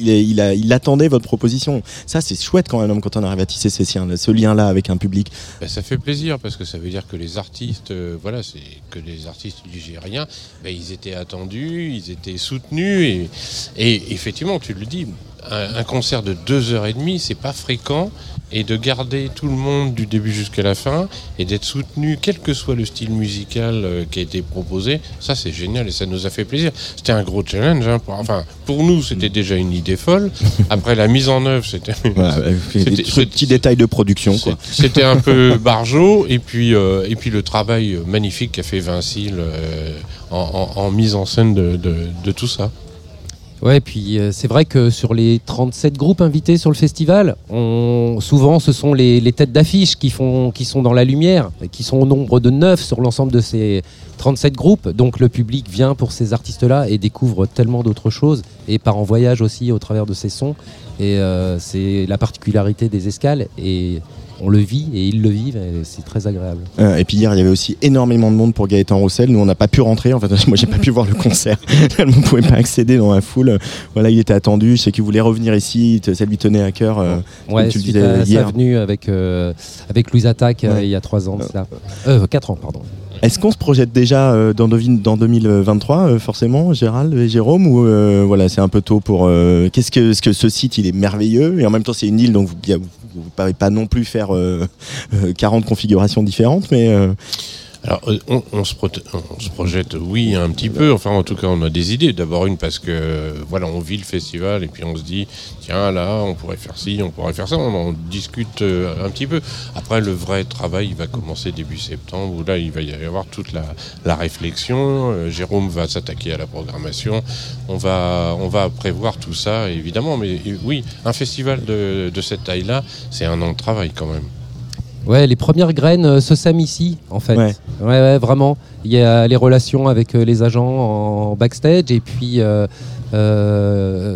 Il, attendait votre proposition. Ça, c'est chouette quand même quand on arrive à tisser ces siens, ce lien-là avec un public. Ben, ça fait plaisir parce que ça veut dire que les artistes, euh, voilà, c'est que les artistes ligériens, ben, ils étaient attendus, ils étaient soutenus et effectivement, tu le dis, un, un concert de deux heures et demie, c'est pas fréquent et de garder tout le monde du début jusqu'à la fin et d'être soutenu, quel que soit le style musical euh, qui a été proposé, ça c'est génial et ça nous a fait plaisir. C'était un gros challenge, hein, pour, enfin pour nous c'était déjà une idée folle. Après la mise en œuvre, c'était Voilà, euh, trucs- petits détails de production, C'était un peu barjot et puis euh, et puis le travail magnifique qu'a fait Vinci euh, en, en- en mise en scène de, de- de tout ça. Ouais, puis euh, c'est vrai que sur les 37 groupes invités sur le festival, souvent ce sont les, têtes d'affiche qui, qui sont dans la lumière, qui sont au nombre de 9 sur l'ensemble de ces 37 groupes. Donc le public vient pour ces artistes-là et découvre tellement d'autres choses, et part en voyage aussi au travers de ces sons. Et euh, c'est la particularité des escales. On le vit et ils le vivent et c'est très agréable. Euh, et puis hier, il y avait aussi énormément de monde pour Gaëtan Roussel. Nous, on n'a pas pu rentrer. En fait, moi, j'ai pas pu voir le concert. on ne pouvait pas accéder dans la foule. Voilà, il était attendu. Je sais qu'il voulait revenir ici. Ça lui tenait à cœur. euh, Ouais, tu le disais sa hier. venue avec, euh, avec Louise Attaque euh, Ouais. il y a trois ans de cela. Euh, quatre ans, pardon. Est-ce qu'on se projette déjà euh, dans, devi- dans 2023, euh, forcément, Gérald et Jérôme, ou euh, voilà, c'est un peu tôt pour. euh, Qu'est-ce que, ce que ce site, il est merveilleux, et en même temps, c'est une île, donc vous ne pouvez pas non plus faire euh, 40 configurations différentes, mais. Alors, euh, on, se projette, oui, un petit peu. Enfin, en tout cas, on a des idées. D'abord, une, parce que, voilà, on vit le festival et puis on se dit, tiens, là, on pourrait faire ci, on pourrait faire ça. On discute euh, un petit peu. Après, le vrai travail, il va commencer début septembre, là, il va y avoir toute la, réflexion. Euh, Jérôme va s'attaquer à la programmation. On va, on va prévoir tout ça, évidemment. Mais oui, un festival de, de cette taille-là, c'est un an de travail quand même. Ouais, les premières graines euh, se sèment ici, en fait. Ouais. Ouais, ouais, vraiment. Il y a les relations avec euh, les agents en backstage et puis euh,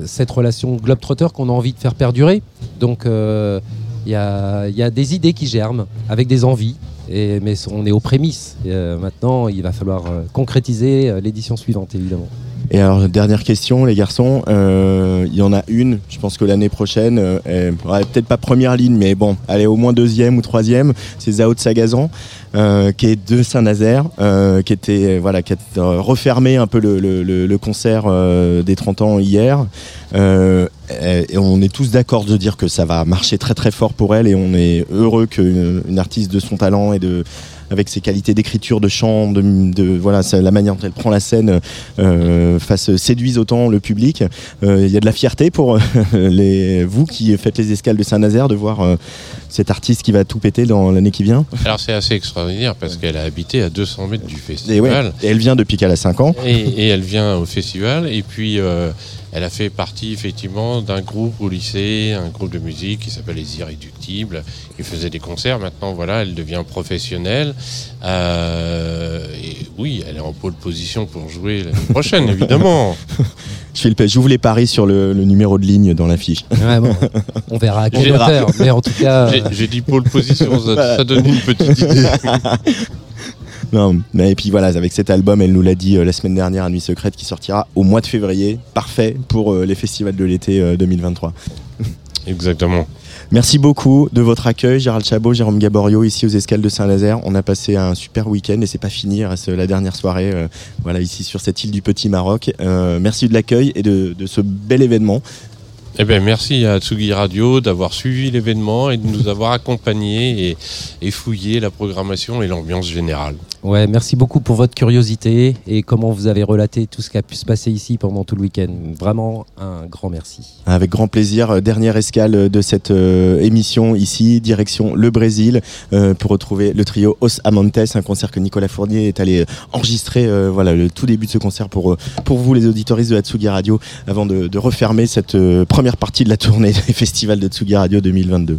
cette relation globetrotter qu'on a envie de faire perdurer. Donc, il y, a, y a des idées qui germent avec des envies. Et, mais on est aux prémices. Et, maintenant, il va falloir concrétiser l'édition suivante, évidemment. Et alors, dernière question, les garçons. Euh, Il y en a une, je pense que l'année prochaine, euh, peut-être pas première ligne, mais bon, elle est au moins deuxième ou troisième. C'est Zao de Sagazan, euh, qui est de Saint-Nazaire, euh, qui était, euh, voilà, qui a refermé un peu le, le- le- concert des 30 ans hier. Et on est tous d'accord de dire que ça va marcher très très fort pour elle et on est heureux qu'une une artiste de son talent et de avec ses qualités d'écriture, de chant, de, de- voilà, la manière dont elle prend la scène, euh, fasse séduise autant le public. Euh, Il y a de la fierté pour euh, les, vous qui faites les escales de Saint-Nazaire de voir euh, cet artiste qui va tout péter dans l'année qui vient. Alors, c'est assez extraordinaire parce qu'elle a habité à 200 mètres du Et, festival. ouais, et elle vient depuis qu'elle a 5 ans. Et, et elle vient au festival et puis euh, elle a fait partie effectivement d'un groupe au lycée, un groupe de musique qui s'appelle les Irréductibles, qui faisait des concerts. Maintenant voilà, elle devient professionnelle. Euh, et oui, elle est en pole position pour jouer l'année prochaine évidemment. J'ouvre les paris sur le, le numéro de ligne dans l'affiche. Ouais, bon, on verra à on faire. Mais en tout cas, J'ai- J'ai dit pole position, ça, ça donne une petite idée. Non, mais et puis voilà, avec cet album, elle nous l'a dit euh, la semaine dernière à Nuit Secrète, qui sortira au mois de février, parfait pour euh, les festivals de l'été euh, 2023. Exactement. Merci beaucoup de votre accueil, Gérald Chabot, Jérôme Gaborio, ici aux Escales de Saint-Nazaire. On a passé un super week-end et c'est pas fini, reste la dernière soirée, euh, voilà, ici sur cette île du Petit Maroc. Euh, merci de l'accueil et de, de ce bel événement. Eh bien, merci à Tsugi Radio d'avoir suivi l'événement et de nous avoir accompagnés et, et fouillé la programmation et l'ambiance générale. Ouais, merci beaucoup pour votre curiosité et comment vous avez relaté tout ce qui a pu se passer ici pendant tout le week-end. Vraiment un grand merci. Avec grand plaisir, euh, dernière escale de cette euh, émission ici, direction le Brésil, euh, pour retrouver le trio Os Amantes, un concert que Nicolas Fournier est allé enregistrer, euh, voilà, le tout début de ce concert pour, euh, pour vous, les auditoristes de la Tsugi Radio, avant de, de refermer cette euh, première partie de la tournée des festivals de Tsugi Radio 2022.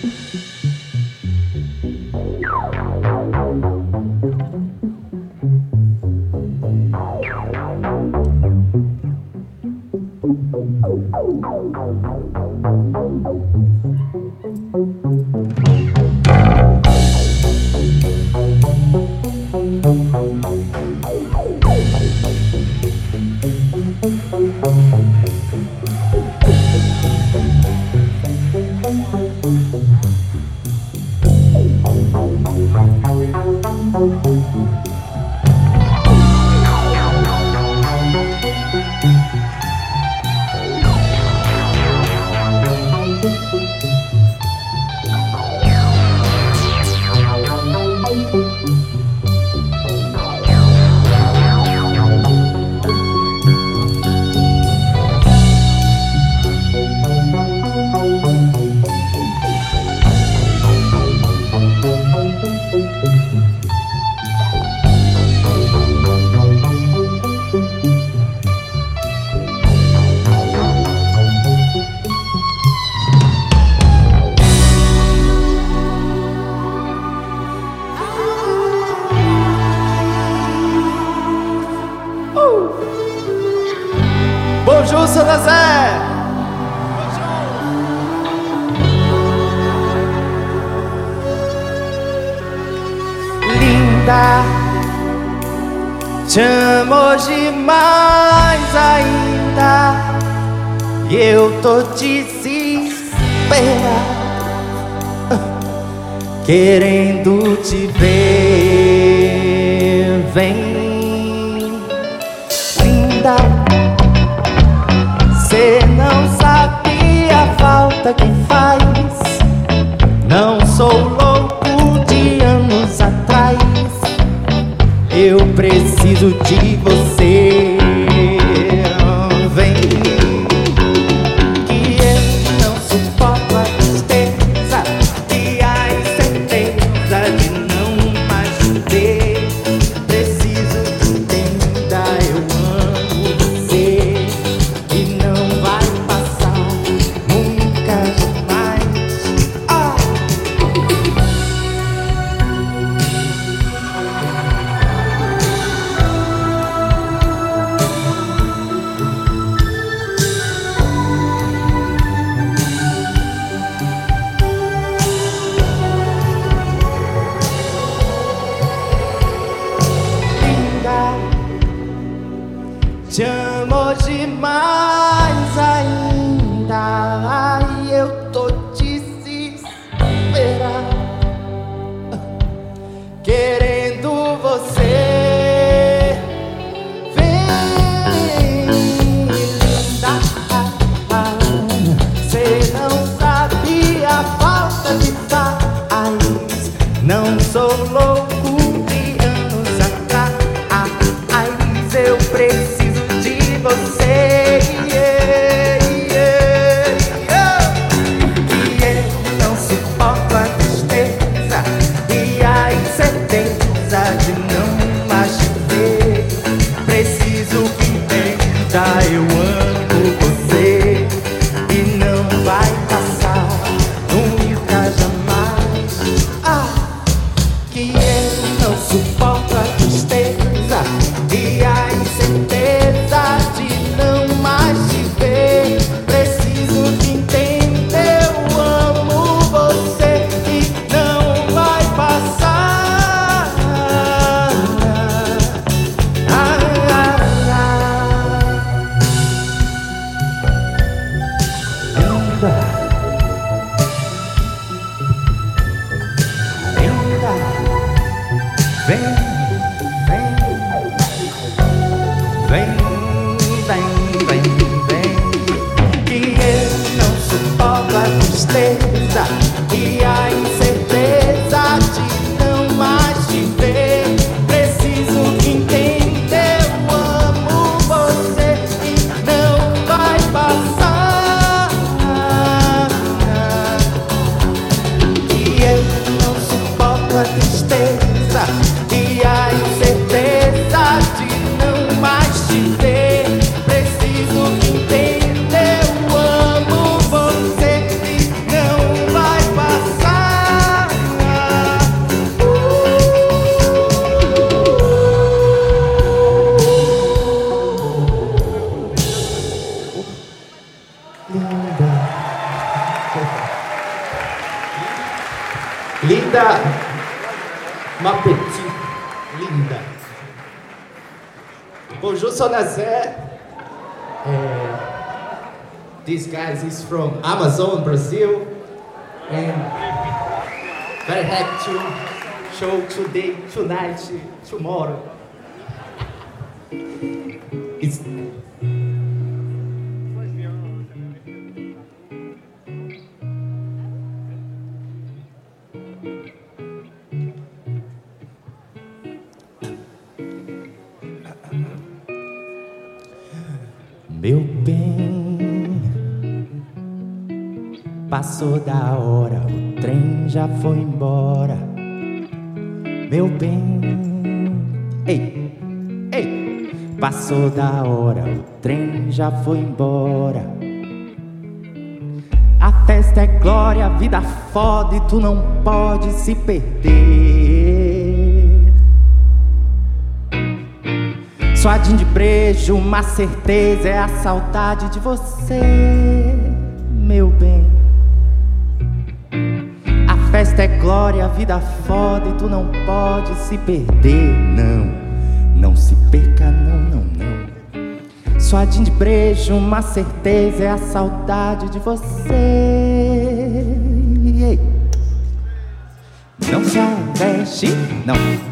Thank you. Bonjour, Saint-Nazaire. Linda, te amo demais ainda. E eu tô desesperado, querendo te ver. Vem, Cê não sabe a falta que faz. Não sou louco de anos atrás. Eu preciso de você. Tonight, tomorrow. It's Meu bem, passou da hora, o trem já foi embora. Meu bem, Passou da hora, o trem já foi embora. A festa é glória, a vida foda e tu não pode se perder. Suadinho de brejo, uma certeza é a saudade de você, meu bem. A festa é glória, a vida foda e tu não pode se perder, não. Não se perca, não, não, não. Suadinho de brejo, uma certeza é a saudade de você. Não se alveje, não.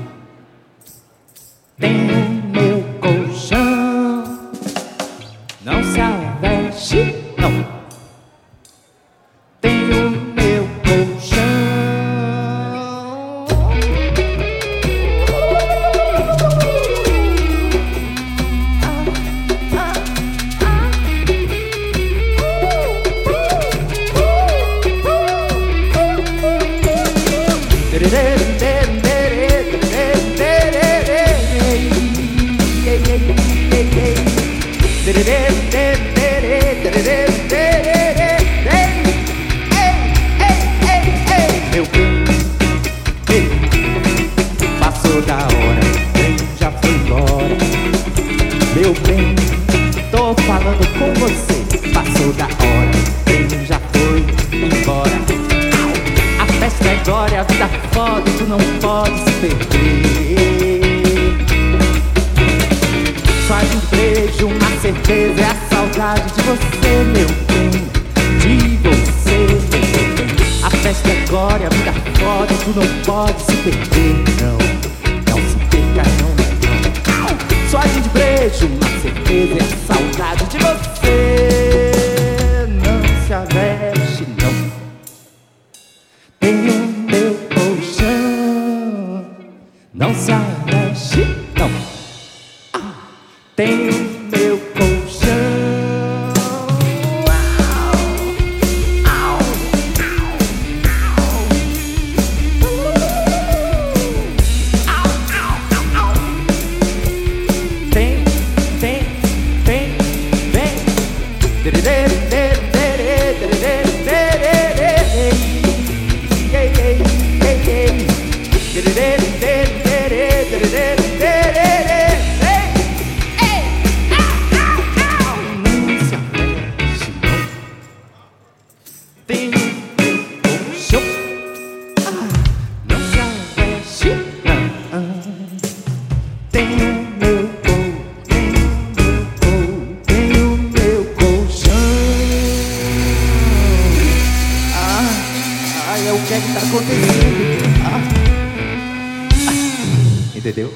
Entendeu?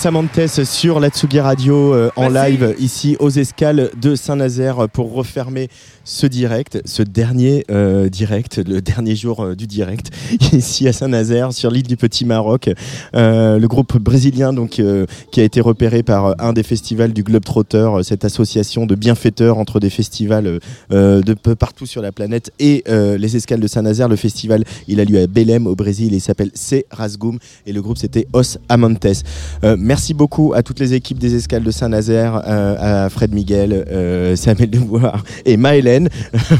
Samantes sur l'Atsugi Radio euh, en live ici aux escales de Saint-Nazaire pour refermer ce direct, ce dernier euh, direct, le dernier jour euh, du direct. ici à Saint-Nazaire, sur l'île du Petit Maroc. Euh, le groupe brésilien donc euh, qui a été repéré par euh, un des festivals du Globetrotter, euh, cette association de bienfaiteurs entre des festivals euh, euh de peu partout sur la planète et les escales de Saint-Nazaire. Le festival, il a lieu à Belém au Brésil et il s'appelle C. Rasgum et le groupe c'était Os Amantes. merci beaucoup à toutes les équipes des escales de Saint-Nazaire, à Fred Miguel, Samuel Devoir et Maëlène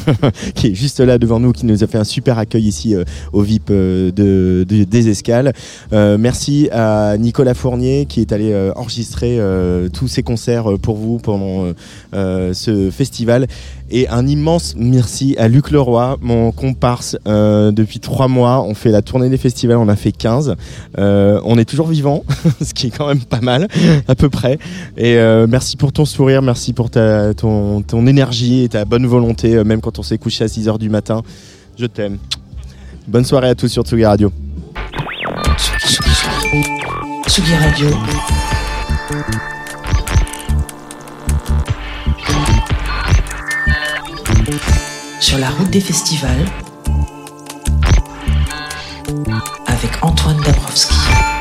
qui est juste là devant nous qui nous a fait un super accueil ici au VIP euh, de, de- des escales. Euh, merci à Nicolas Fournier qui est allé euh, enregistrer tous ces concerts pour vous pendant ce festival. Et un immense merci à Luc Leroy, mon comparse depuis trois mois. On fait la tournée des festivals, on a fait 15. Euh, on est toujours vivant, ce qui est quand même pas mal, à peu près. Et merci pour ton sourire, merci pour ta, ton, ton énergie et ta bonne volonté, même quand on s'est couché à 6h du matin. Je t'aime. Bonne soirée à tous sur Tsugi Radio. Tsugi Radio. Sur la route des festivals avec Antoine Dabrowski.